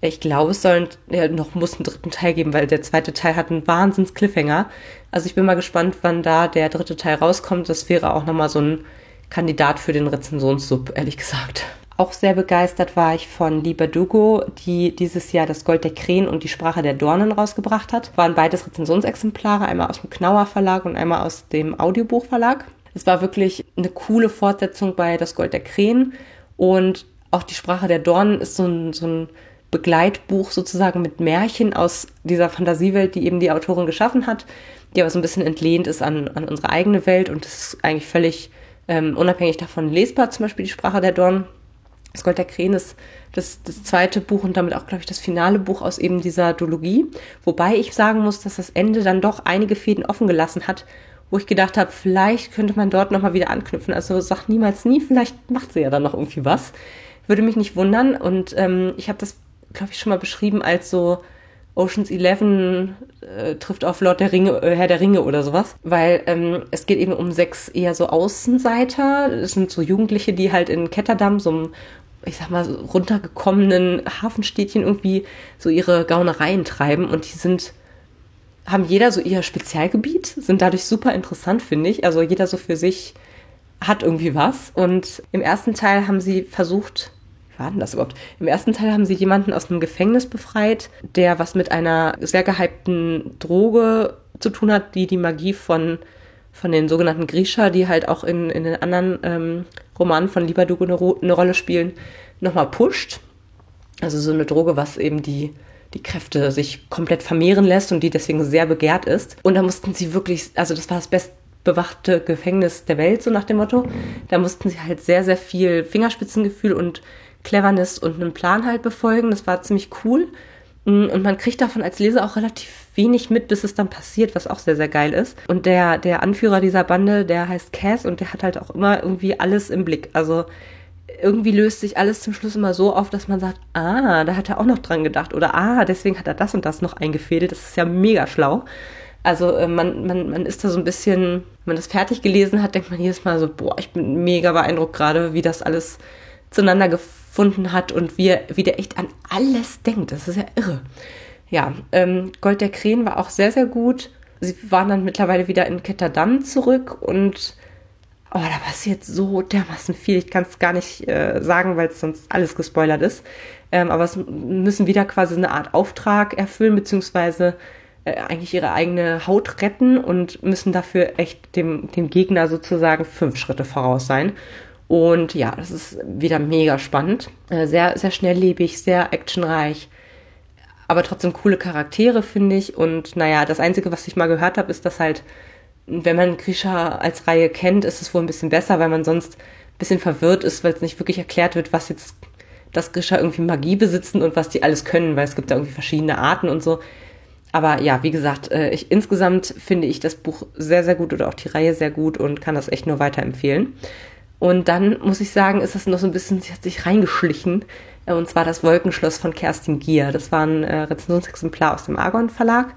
ich glaube, es soll ja, noch muss einen dritten Teil geben, weil der zweite Teil hat einen Wahnsinns Cliffhanger. Also ich bin mal gespannt, wann da der dritte Teil rauskommt. Das wäre auch nochmal so ein Kandidat für den Rezensionssub, ehrlich gesagt. Auch sehr begeistert war ich von Liebe Dugo, die dieses Jahr das Gold der Krähen und die Sprache der Dornen rausgebracht hat. Waren beides Rezensionsexemplare, einmal aus dem Knauer Verlag und einmal aus dem Audiobuch Verlag. Es war wirklich eine coole Fortsetzung bei Das Gold der Krähen und auch die Sprache der Dornen ist so ein, so ein Begleitbuch sozusagen mit Märchen aus dieser Fantasiewelt, die eben die Autorin geschaffen hat, die aber so ein bisschen entlehnt ist an, an unsere eigene Welt und ist eigentlich völlig ähm, unabhängig davon lesbar, zum Beispiel die Sprache der Dorn. Das Gold der Krähen ist das, das zweite Buch und damit auch, glaube ich, das finale Buch aus eben dieser Duologie. Wobei ich sagen muss, dass das Ende dann doch einige Fäden offen gelassen hat, wo ich gedacht habe, vielleicht könnte man dort nochmal wieder anknüpfen. Also sag niemals nie, vielleicht macht sie ja dann noch irgendwie was. Würde mich nicht wundern. Und ähm, ich habe das glaube ich, schon mal beschrieben als so Oceans 11 äh, trifft auf Lord der Ringe, äh, Herr der Ringe oder sowas. Weil ähm, es geht eben um sechs eher so Außenseiter. Das sind so Jugendliche, die halt in Ketterdam, so einem, ich sag mal, so runtergekommenen Hafenstädtchen irgendwie so ihre Gaunereien treiben und die sind haben jeder so ihr Spezialgebiet, sind dadurch super interessant, finde ich. Also jeder so für sich hat irgendwie was. Und im ersten Teil haben sie versucht, war denn das überhaupt? Im ersten Teil haben sie jemanden aus einem Gefängnis befreit, der was mit einer sehr gehypten Droge zu tun hat, die die Magie von, von den sogenannten Grisha, die halt auch in, in den anderen ähm, Romanen von Libadugo eine, eine Rolle spielen, nochmal pusht. Also so eine Droge, was eben die, die Kräfte sich komplett vermehren lässt und die deswegen sehr begehrt ist. Und da mussten sie wirklich, also das war das bestbewachte Gefängnis der Welt, so nach dem Motto. Da mussten sie halt sehr, sehr viel Fingerspitzengefühl und Cleverness und einen Plan halt befolgen. Das war ziemlich cool. Mm, und man kriegt davon als Leser auch relativ wenig mit, bis es dann passiert, was auch sehr, sehr geil ist. Und der, der Anführer dieser Bande, der heißt Cass und der hat halt auch immer irgendwie alles im Blick. Also irgendwie löst sich alles zum Schluss immer so auf, dass man sagt, ah, da hat er auch noch dran gedacht oder ah, deswegen hat er das und das noch eingefädelt. Das ist ja mega schlau. Also äh, man, man, man ist da so ein bisschen, wenn man das fertig gelesen hat, denkt man jedes Mal so, boah, ich bin mega beeindruckt gerade, wie das alles zueinander gefunden hat und wie, wie der echt an alles denkt. Das ist ja irre. Ja, ähm, Gold der Krähen war auch sehr, sehr gut. Sie waren dann mittlerweile wieder in Ketterdam zurück und oh, da passiert so dermaßen viel. Ich kann es gar nicht äh, sagen, weil es sonst alles gespoilert ist. Ähm, aber es müssen wieder quasi eine Art Auftrag erfüllen, beziehungsweise äh, eigentlich ihre eigene Haut retten und müssen dafür echt dem, dem Gegner sozusagen fünf Schritte voraus sein. Und ja, das ist wieder mega spannend. Äh, sehr, sehr schnelllebig, sehr actionreich. Aber trotzdem coole Charaktere, finde ich. Und naja, das Einzige, was ich mal gehört habe, ist, dass halt, wenn man Grisha als Reihe kennt, ist es wohl ein bisschen besser, weil man sonst ein bisschen verwirrt ist, weil es nicht wirklich erklärt wird, was jetzt das Grisha irgendwie Magie besitzen und was die alles können, weil es gibt da irgendwie verschiedene Arten und so. Aber ja, wie gesagt, äh, ich, insgesamt finde ich das Buch sehr, sehr gut oder auch die Reihe sehr gut und kann das echt nur weiterempfehlen. Und dann muss ich sagen, ist das noch so ein bisschen, sie hat sich reingeschlichen. Äh, und zwar das Wolkenschloss von Kerstin Gier. Das war ein äh, Rezensionsexemplar aus dem Argon Verlag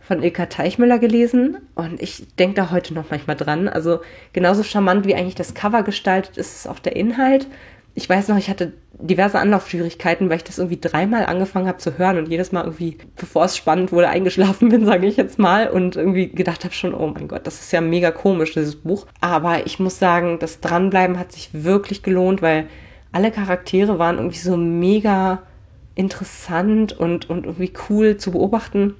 von Ilka Teichmüller gelesen. Und ich denke da heute noch manchmal dran. Also genauso charmant wie eigentlich das Cover gestaltet ist, ist auch der Inhalt ich weiß noch, ich hatte diverse Anlaufschwierigkeiten, weil ich das irgendwie dreimal angefangen habe zu hören und jedes Mal irgendwie, bevor es spannend wurde, eingeschlafen bin, sage ich jetzt mal, und irgendwie gedacht habe schon, oh mein Gott, das ist ja mega komisch, dieses Buch. Aber ich muss sagen, das Dranbleiben hat sich wirklich gelohnt, weil alle Charaktere waren irgendwie so mega interessant und, und irgendwie cool zu beobachten.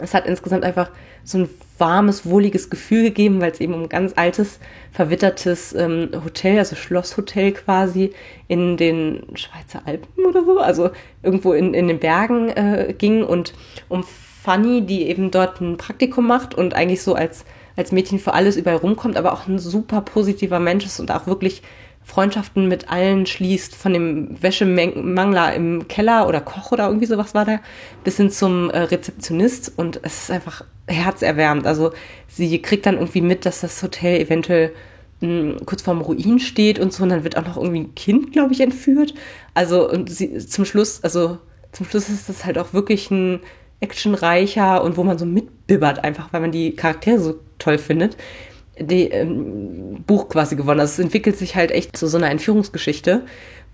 Es hat insgesamt einfach so ein warmes, wohliges Gefühl gegeben, weil es eben um ein ganz altes, verwittertes ähm, Hotel, also Schlosshotel quasi in den Schweizer Alpen oder so, also irgendwo in, in den Bergen äh, ging und um Fanny, die eben dort ein Praktikum macht und eigentlich so als, als Mädchen für alles überall rumkommt, aber auch ein super positiver Mensch ist und auch wirklich Freundschaften mit allen schließt, von dem Wäschemangler im Keller oder Koch oder irgendwie sowas war der, bis hin zum äh, Rezeptionist und es ist einfach herzerwärmend. Also sie kriegt dann irgendwie mit, dass das Hotel eventuell mh, hm, kurz vorm Ruin steht und so und dann wird auch noch irgendwie ein Kind, glaube ich, entführt. Also und sie zum Schluss, also zum Schluss ist das halt auch wirklich ein actionreicher und wo man so mitbibbert einfach, weil man die Charaktere so toll findet die ähm, Buch quasi gewonnen. Also es entwickelt sich halt echt zu so einer Entführungsgeschichte,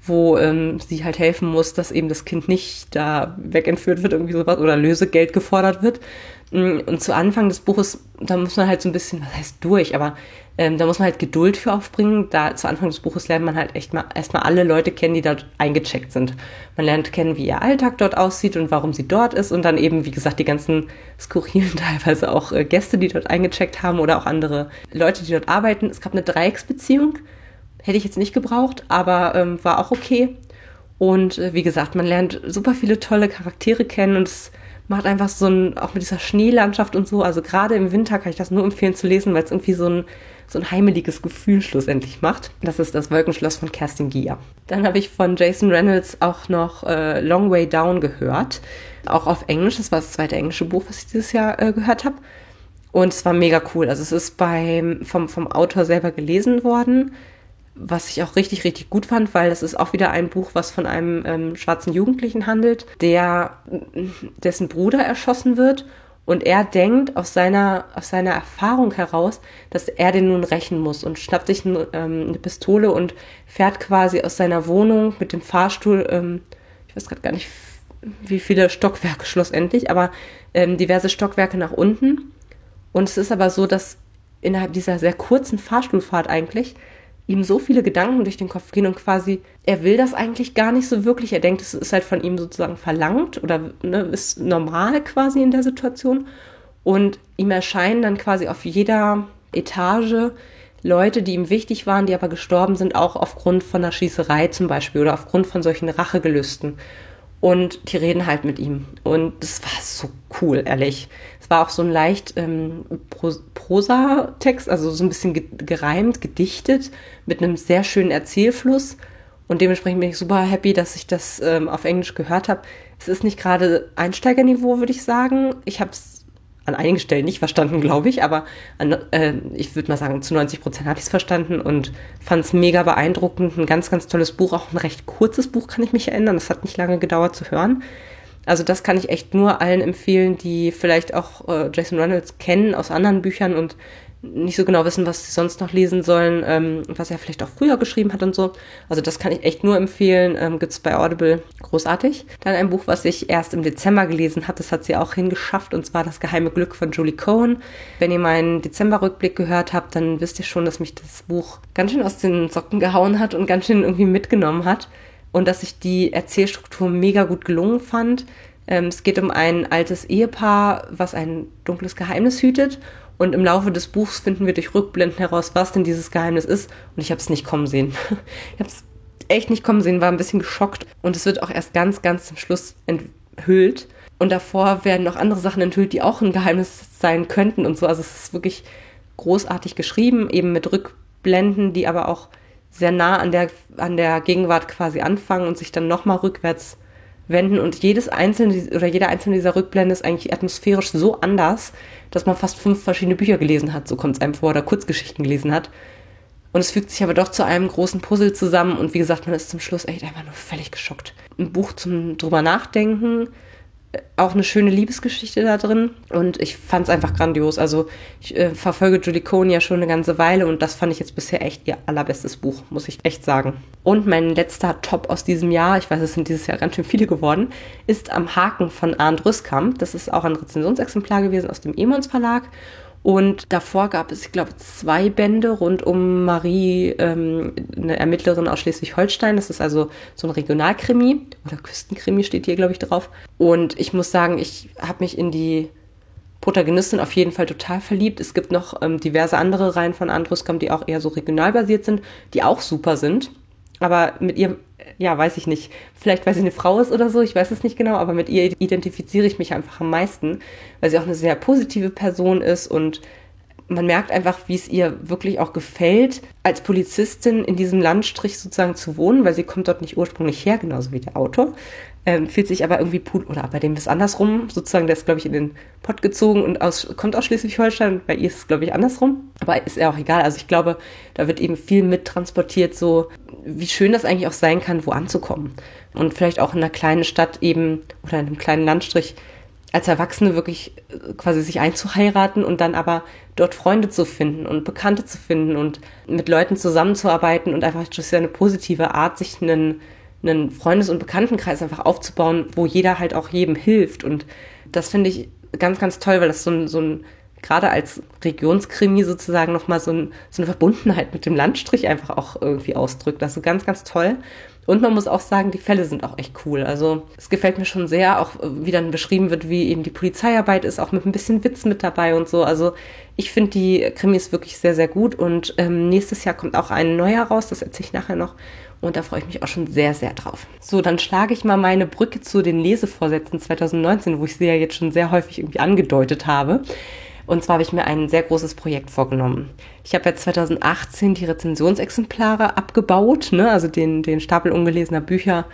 wo ähm, sie halt helfen muss, dass eben das Kind nicht da wegentführt wird, irgendwie sowas, oder Lösegeld gefordert wird. Mm, und zu Anfang des Buches, da muss man halt so ein bisschen, was heißt durch, aber ähm, da muss man halt Geduld für aufbringen. Da zu Anfang des Buches lernt man halt echt mal erstmal alle Leute kennen, die dort eingecheckt sind. Man lernt kennen, wie ihr Alltag dort aussieht und warum sie dort ist und dann eben, wie gesagt, die ganzen skurrilen teilweise auch äh, Gäste, die dort eingecheckt haben oder auch andere Leute, die dort arbeiten. Es gab eine Dreiecksbeziehung. Hätte ich jetzt nicht gebraucht, aber ähm, war auch okay. Und äh, wie gesagt, man lernt super viele tolle Charaktere kennen und es macht einfach so ein, auch mit dieser Schneelandschaft und so, also gerade im Winter kann ich das nur empfehlen zu lesen, weil es irgendwie so ein so ein heimeliges Gefühl schlussendlich macht. Das ist das Wolkenschloss von Kerstin Gier. Dann habe ich von Jason Reynolds auch noch äh, Long Way Down gehört. Auch auf Englisch. Das war das zweite englische Buch, was ich dieses Jahr äh, gehört habe. Und es war mega cool. Also es ist beim, vom, vom Autor selber gelesen worden, was ich auch richtig, richtig gut fand, weil das ist auch wieder ein Buch, was von einem ähm, schwarzen Jugendlichen handelt, der dessen Bruder erschossen wird und er denkt aus seiner, aus seiner Erfahrung heraus, dass er den nun rächen muss und schnappt sich ein, ähm, eine Pistole und fährt quasi aus seiner Wohnung mit dem Fahrstuhl, ähm, ich weiß gerade gar nicht, wie viele Stockwerke schlussendlich, aber ähm, diverse Stockwerke nach unten. Und es ist aber so, dass innerhalb dieser sehr kurzen Fahrstuhlfahrt eigentlich ihm so viele Gedanken durch den Kopf gehen und quasi, er will das eigentlich gar nicht so wirklich. Er denkt, es ist halt von ihm sozusagen verlangt oder ne, ist normal quasi in der Situation. Und ihm erscheinen dann quasi auf jeder Etage Leute, die ihm wichtig waren, die aber gestorben sind, auch aufgrund von einer Schießerei zum Beispiel oder aufgrund von solchen Rachegelüsten. Und die reden halt mit ihm. Und das war so cool, ehrlich. Es war auch so ein leicht ähm, Prosa-Text, also so ein bisschen gereimt, gedichtet, mit einem sehr schönen Erzählfluss. Und dementsprechend bin ich super happy, dass ich das ähm, auf Englisch gehört habe. Es ist nicht gerade Einsteigerniveau, würde ich sagen. Ich habe es an einigen Stellen nicht verstanden, glaube ich, aber an, äh, ich würde mal sagen, zu 90 Prozent habe ich es verstanden und fand es mega beeindruckend. Ein ganz, ganz tolles Buch, auch ein recht kurzes Buch, kann ich mich erinnern. Das hat nicht lange gedauert zu hören. Also das kann ich echt nur allen empfehlen, die vielleicht auch äh, Jason Reynolds kennen aus anderen Büchern und nicht so genau wissen, was sie sonst noch lesen sollen, ähm, was er vielleicht auch früher geschrieben hat und so. Also das kann ich echt nur empfehlen. Ähm, Gibt bei Audible großartig. Dann ein Buch, was ich erst im Dezember gelesen habe, das hat sie auch hingeschafft, und zwar Das geheime Glück von Julie Cohen. Wenn ihr meinen Dezember-Rückblick gehört habt, dann wisst ihr schon, dass mich das Buch ganz schön aus den Socken gehauen hat und ganz schön irgendwie mitgenommen hat. Und dass ich die Erzählstruktur mega gut gelungen fand. Ähm, es geht um ein altes Ehepaar, was ein dunkles Geheimnis hütet und im Laufe des Buchs finden wir durch Rückblenden heraus, was denn dieses Geheimnis ist. Und ich habe es nicht kommen sehen. ich habe es echt nicht kommen sehen, war ein bisschen geschockt. Und es wird auch erst ganz, ganz zum Schluss enthüllt. Und davor werden noch andere Sachen enthüllt, die auch ein Geheimnis sein könnten und so. Also es ist wirklich großartig geschrieben, eben mit Rückblenden, die aber auch sehr nah an der, an der Gegenwart quasi anfangen und sich dann nochmal rückwärts wenden und jedes einzelne oder jeder einzelne dieser Rückblenden ist eigentlich atmosphärisch so anders, dass man fast fünf verschiedene Bücher gelesen hat, so kommt es einem vor, oder Kurzgeschichten gelesen hat. Und es fügt sich aber doch zu einem großen Puzzle zusammen und wie gesagt, man ist zum Schluss echt einfach nur völlig geschockt. Ein Buch zum drüber nachdenken, auch eine schöne Liebesgeschichte da drin und ich fand es einfach grandios. Also ich äh, verfolge Julie Cohn ja schon eine ganze Weile und das fand ich jetzt bisher echt ihr allerbestes Buch, muss ich echt sagen. Und mein letzter Top aus diesem Jahr, ich weiß, es sind dieses Jahr ganz schön viele geworden, ist Am Haken von Arndt Rüskamp. Das ist auch ein Rezensionsexemplar gewesen aus dem Emons Verlag und davor gab es, ich glaube, zwei Bände rund um Marie, ähm, eine Ermittlerin aus Schleswig-Holstein. Das ist also so ein Regionalkrimi oder Küstenkrimi steht hier, glaube ich, drauf. Und ich muss sagen, ich habe mich in die Protagonistin auf jeden Fall total verliebt. Es gibt noch ähm, diverse andere Reihen von Andruskamp, die auch eher so regional basiert sind, die auch super sind. Aber mit ihr ja, weiß ich nicht, vielleicht weil sie eine Frau ist oder so, ich weiß es nicht genau, aber mit ihr identifiziere ich mich einfach am meisten, weil sie auch eine sehr positive Person ist und man merkt einfach, wie es ihr wirklich auch gefällt, als Polizistin in diesem Landstrich sozusagen zu wohnen, weil sie kommt dort nicht ursprünglich her, genauso wie der Autor. Ähm, fühlt sich aber irgendwie, oder bei dem ist andersrum, sozusagen, der ist, glaube ich, in den Pott gezogen und aus, kommt aus Schleswig-Holstein. Bei ihr ist es, glaube ich, andersrum. Aber ist ja auch egal. Also ich glaube, da wird eben viel mittransportiert, so wie schön das eigentlich auch sein kann, wo anzukommen. Und vielleicht auch in einer kleinen Stadt eben oder in einem kleinen Landstrich als Erwachsene wirklich äh, quasi sich einzuheiraten und dann aber dort Freunde zu finden und Bekannte zu finden und mit Leuten zusammenzuarbeiten und einfach durch eine positive Art sich einen, einen Freundes- und Bekanntenkreis einfach aufzubauen, wo jeder halt auch jedem hilft. Und das finde ich ganz, ganz toll, weil das so ein, so ein gerade als Regionskrimi sozusagen nochmal so, ein, so eine Verbundenheit mit dem Landstrich einfach auch irgendwie ausdrückt. Das ist ganz, ganz toll. Und man muss auch sagen, die Fälle sind auch echt cool. Also es gefällt mir schon sehr, auch wie dann beschrieben wird, wie eben die Polizeiarbeit ist, auch mit ein bisschen Witz mit dabei und so. Also ich finde die Krimis wirklich sehr, sehr gut. Und ähm, nächstes Jahr kommt auch ein neuer raus, das erzähle ich nachher noch. Und da freue ich mich auch schon sehr, sehr drauf. So, dann schlage ich mal meine Brücke zu den Lesevorsätzen 2019, wo ich sie ja jetzt schon sehr häufig irgendwie angedeutet habe. Und zwar habe ich mir ein sehr großes Projekt vorgenommen. Ich habe ja 2018 die Rezensionsexemplare abgebaut, ne, also den, den Stapel ungelesener Bücher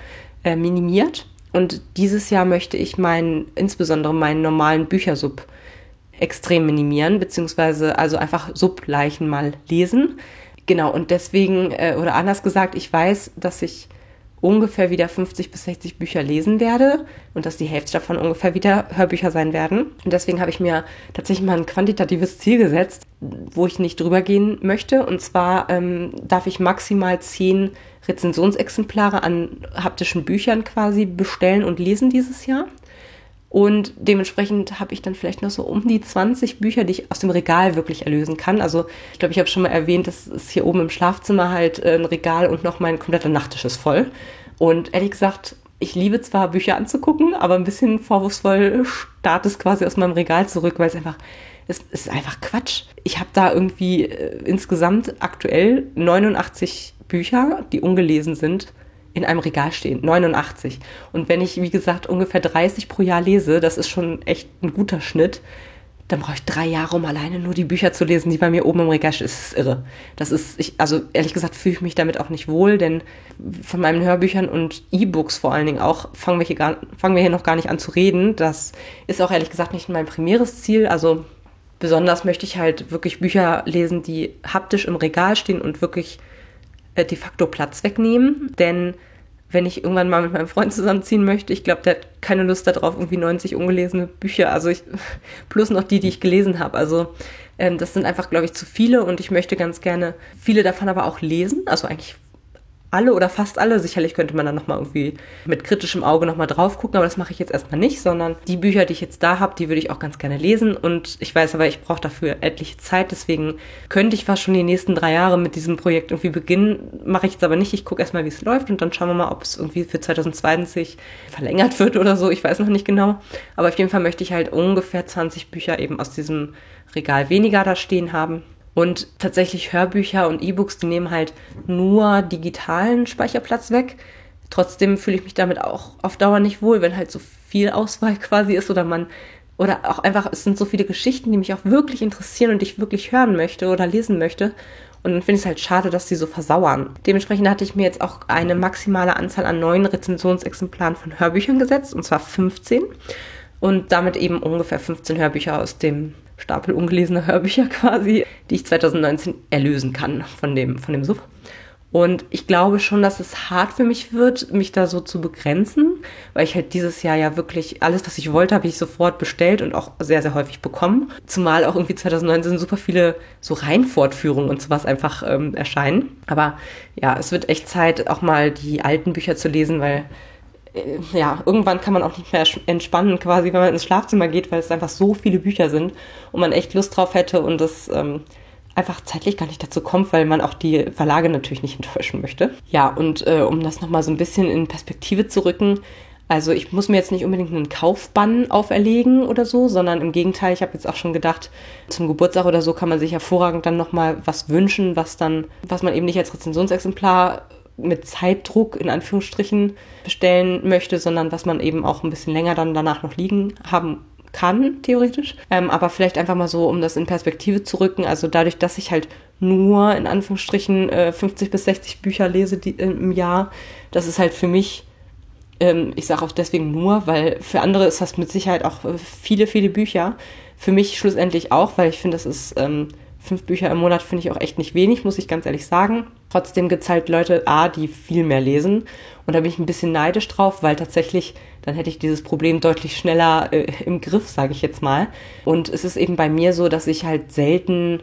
äh, minimiert. Und dieses Jahr möchte ich meinen, insbesondere meinen normalen Büchersub extrem minimieren, beziehungsweise also einfach Subleichen mal lesen. Genau, und deswegen, äh, oder anders gesagt, ich weiß, dass ich ungefähr wieder 50 bis 60 Bücher lesen werde und dass die Hälfte davon ungefähr wieder Hörbücher sein werden. Und deswegen habe ich mir tatsächlich mal ein quantitatives Ziel gesetzt, wo ich nicht drüber gehen möchte. Und zwar ähm, darf ich maximal zehn Rezensionsexemplare an haptischen Büchern quasi bestellen und lesen dieses Jahr. Und dementsprechend habe ich dann vielleicht noch so um die 20 Bücher, die ich aus dem Regal wirklich erlösen kann. Also ich glaube, ich habe schon mal erwähnt, das ist hier oben im Schlafzimmer halt äh, ein Regal und noch mein kompletter Nachttisch ist voll. Und ehrlich gesagt, ich liebe zwar Bücher anzugucken, aber ein bisschen vorwurfsvoll start es quasi aus meinem Regal zurück, weil es einfach, es ist einfach Quatsch. Ich habe da irgendwie äh, insgesamt aktuell 89 Bücher, die ungelesen sind in einem Regal stehen. 89. Und wenn ich, wie gesagt, ungefähr 30 pro Jahr lese, das ist schon echt ein guter Schnitt, dann brauche ich drei Jahre, um alleine nur die Bücher zu lesen, die bei mir oben im Regal stehen. Das ist irre. Das ist, ich, also ehrlich gesagt fühle ich mich damit auch nicht wohl, denn von meinen Hörbüchern und E-Books vor allen Dingen auch fangen wir, hier gar, fangen wir hier noch gar nicht an zu reden. Das ist auch ehrlich gesagt nicht mein primäres Ziel. Also besonders möchte ich halt wirklich Bücher lesen, die haptisch im Regal stehen und wirklich äh, de facto Platz wegnehmen. Denn wenn ich irgendwann mal mit meinem Freund zusammenziehen möchte, ich glaube, der hat keine Lust darauf, irgendwie 90 ungelesene Bücher, also ich, plus noch die, die ich gelesen habe. Also ähm, das sind einfach, glaube ich, zu viele und ich möchte ganz gerne viele davon aber auch lesen. Also eigentlich alle oder fast alle. Sicherlich könnte man dann nochmal irgendwie mit kritischem Auge nochmal drauf gucken, aber das mache ich jetzt erstmal nicht, sondern die Bücher, die ich jetzt da habe, die würde ich auch ganz gerne lesen. Und ich weiß aber, ich brauche dafür etliche Zeit, deswegen könnte ich fast schon die nächsten drei Jahre mit diesem Projekt irgendwie beginnen. Mache ich jetzt aber nicht. Ich gucke erstmal, wie es läuft und dann schauen wir mal, ob es irgendwie für 2020 verlängert wird oder so. Ich weiß noch nicht genau. Aber auf jeden Fall möchte ich halt ungefähr 20 Bücher eben aus diesem Regal weniger da stehen haben. Und tatsächlich Hörbücher und E-Books, die nehmen halt nur digitalen Speicherplatz weg. Trotzdem fühle ich mich damit auch auf Dauer nicht wohl, wenn halt so viel Auswahl quasi ist oder man oder auch einfach, es sind so viele Geschichten, die mich auch wirklich interessieren und ich wirklich hören möchte oder lesen möchte. Und dann finde ich es halt schade, dass sie so versauern. Dementsprechend hatte ich mir jetzt auch eine maximale Anzahl an neuen Rezensionsexemplaren von Hörbüchern gesetzt, und zwar 15. Und damit eben ungefähr 15 Hörbücher aus dem Stapel ungelesener Hörbücher quasi, die ich 2019 erlösen kann von dem, von dem Sub. Und ich glaube schon, dass es hart für mich wird, mich da so zu begrenzen, weil ich halt dieses Jahr ja wirklich alles, was ich wollte, habe ich sofort bestellt und auch sehr, sehr häufig bekommen. Zumal auch irgendwie 2019 super viele so Reihenfortführungen und sowas einfach ähm, erscheinen. Aber ja, es wird echt Zeit, auch mal die alten Bücher zu lesen, weil ja, irgendwann kann man auch nicht mehr entspannen, quasi, wenn man ins Schlafzimmer geht, weil es einfach so viele Bücher sind und man echt Lust drauf hätte und das ähm, einfach zeitlich gar nicht dazu kommt, weil man auch die Verlage natürlich nicht enttäuschen möchte. Ja, und äh, um das nochmal so ein bisschen in Perspektive zu rücken, also ich muss mir jetzt nicht unbedingt einen Kaufbann auferlegen oder so, sondern im Gegenteil, ich habe jetzt auch schon gedacht, zum Geburtstag oder so kann man sich hervorragend dann nochmal was wünschen, was dann, was man eben nicht als Rezensionsexemplar mit Zeitdruck in Anführungsstrichen bestellen möchte, sondern was man eben auch ein bisschen länger dann danach noch liegen haben kann, theoretisch. Ähm, aber vielleicht einfach mal so, um das in Perspektive zu rücken. Also dadurch, dass ich halt nur in Anführungsstrichen äh, 50 bis 60 Bücher lese die, äh, im Jahr, das ist halt für mich, ähm, ich sage auch deswegen nur, weil für andere ist das mit Sicherheit auch äh, viele, viele Bücher. Für mich schlussendlich auch, weil ich finde, das ist ähm, fünf Bücher im Monat finde ich auch echt nicht wenig, muss ich ganz ehrlich sagen. Trotzdem gibt es halt Leute, A, die viel mehr lesen. Und da bin ich ein bisschen neidisch drauf, weil tatsächlich, dann hätte ich dieses Problem deutlich schneller äh, im Griff, sage ich jetzt mal. Und es ist eben bei mir so, dass ich halt selten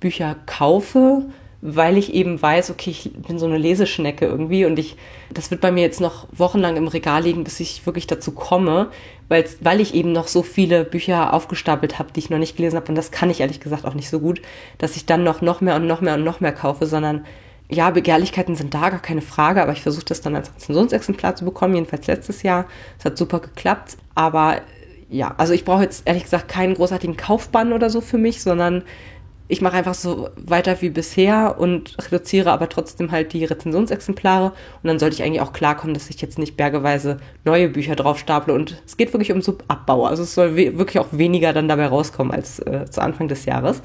Bücher kaufe, weil ich eben weiß, okay, ich bin so eine Leseschnecke irgendwie und ich, das wird bei mir jetzt noch wochenlang im Regal liegen, bis ich wirklich dazu komme, weil, ich eben noch so viele Bücher aufgestapelt habe, die ich noch nicht gelesen habe und das kann ich ehrlich gesagt auch nicht so gut, dass ich dann noch, noch mehr und noch mehr und noch mehr kaufe, sondern ja, Begehrlichkeiten sind da, gar keine Frage, aber ich versuche das dann als Rezensionsexemplar zu bekommen, jedenfalls letztes Jahr. Es hat super geklappt, aber ja, also ich brauche jetzt ehrlich gesagt keinen großartigen Kaufbann oder so für mich, sondern ich mache einfach so weiter wie bisher und reduziere aber trotzdem halt die Rezensionsexemplare und dann sollte ich eigentlich auch klarkommen, dass ich jetzt nicht bergeweise neue Bücher drauf staple und es geht wirklich um Subabbau. Also es soll wirklich auch weniger dann dabei rauskommen als äh, zu Anfang des Jahres.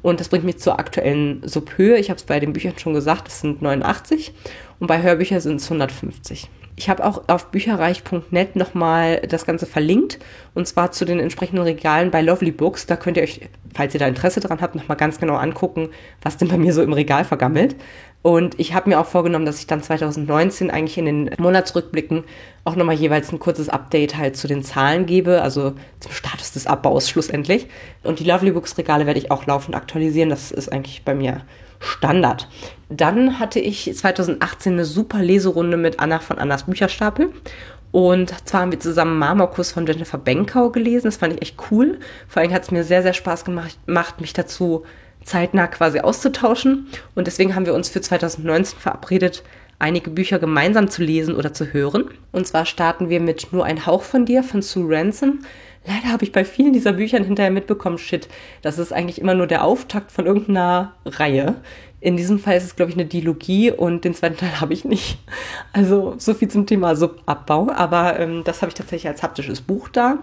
Und das bringt mich zur aktuellen Subhöhe. Ich habe es bei den Büchern schon gesagt, es sind 89 und bei Hörbüchern sind es 150. Ich habe auch auf bücherreich.net nochmal das Ganze verlinkt und zwar zu den entsprechenden Regalen bei Lovely Books. Da könnt ihr euch, falls ihr da Interesse dran habt, nochmal ganz genau angucken, was denn bei mir so im Regal vergammelt. Und ich habe mir auch vorgenommen, dass ich dann 2019 eigentlich in den Monatsrückblicken auch nochmal jeweils ein kurzes Update halt zu den Zahlen gebe, also zum Status des Abbaus schlussendlich. Und die Lovely Books Regale werde ich auch laufend aktualisieren. Das ist eigentlich bei mir Standard. Dann hatte ich 2018 eine super Leserunde mit Anna von Annas Bücherstapel. Und zwar haben wir zusammen Marmorkuss von Jennifer Benkau gelesen. Das fand ich echt cool. Vor allem hat es mir sehr, sehr Spaß gemacht, mich dazu zeitnah quasi auszutauschen. Und deswegen haben wir uns für 2019 verabredet, einige Bücher gemeinsam zu lesen oder zu hören. Und zwar starten wir mit Nur ein Hauch von dir von Sue Ransom. Leider habe ich bei vielen dieser Büchern hinterher mitbekommen, shit, das ist eigentlich immer nur der Auftakt von irgendeiner Reihe. In diesem Fall ist es, glaube ich, eine Dilogie und den zweiten Teil habe ich nicht. Also so viel zum Thema Subabbau, aber ähm, das habe ich tatsächlich als haptisches Buch da.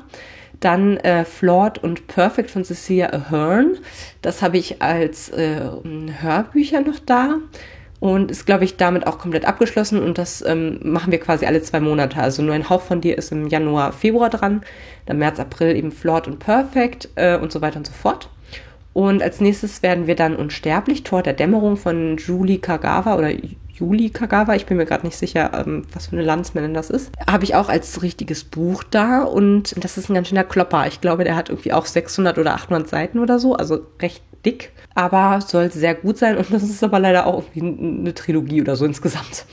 Dann äh, Flawed und Perfect von Cecilia Ahern. Das habe ich als äh, Hörbücher noch da und ist, glaube ich, damit auch komplett abgeschlossen und das ähm, machen wir quasi alle zwei Monate. Also nur ein Hauch von dir ist im Januar, Februar dran, dann März, April eben Flawed und Perfect äh, und so weiter und so fort. Und als nächstes werden wir dann Unsterblich, Tor der Dämmerung von Julie Kagawa oder Juli Kagawa, ich bin mir gerade nicht sicher, ähm, was für eine Landsmännin das ist, habe ich auch als richtiges Buch da und das ist ein ganz schöner Klopper. Ich glaube, der hat irgendwie auch 600 oder 800 Seiten oder so, also recht dick, aber soll sehr gut sein und das ist aber leider auch irgendwie eine Trilogie oder so insgesamt.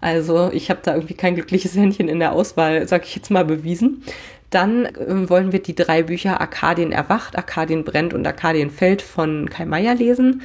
Also ich habe da irgendwie kein glückliches Händchen in der Auswahl, sag ich jetzt mal, bewiesen. Dann äh, wollen wir die drei Bücher Arkadien erwacht, Arkadien brennt und Arkadien fällt von Kai Meier lesen.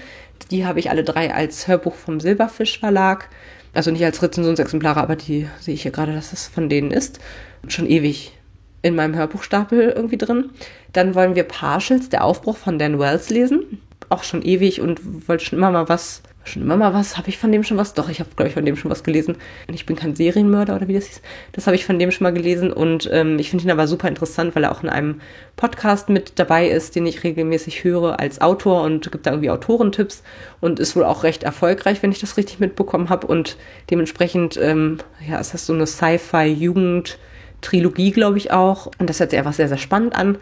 Die habe ich alle drei als Hörbuch vom Silberfisch Verlag. Also nicht als Rezensionsexemplare, aber die sehe ich hier gerade, dass es von denen ist. Schon ewig in meinem Hörbuchstapel irgendwie drin. Dann wollen wir Partials, der Aufbruch von Dan Wells lesen. Auch schon ewig und wollte schon immer mal was schon immer mal was. Habe ich von dem schon was? Doch, ich habe, glaube ich, von dem schon was gelesen. Ich bin kein Serienmörder oder wie das hieß. Das habe ich von dem schon mal gelesen und ähm, ich finde ihn aber super interessant, weil er auch in einem Podcast mit dabei ist, den ich regelmäßig höre als Autor und gibt da irgendwie Autorentipps und ist wohl auch recht erfolgreich, wenn ich das richtig mitbekommen habe und dementsprechend, ähm, ja, ist das so eine Sci-Fi-Jugend-Trilogie, glaube ich auch und das hört sich einfach sehr, sehr spannend an.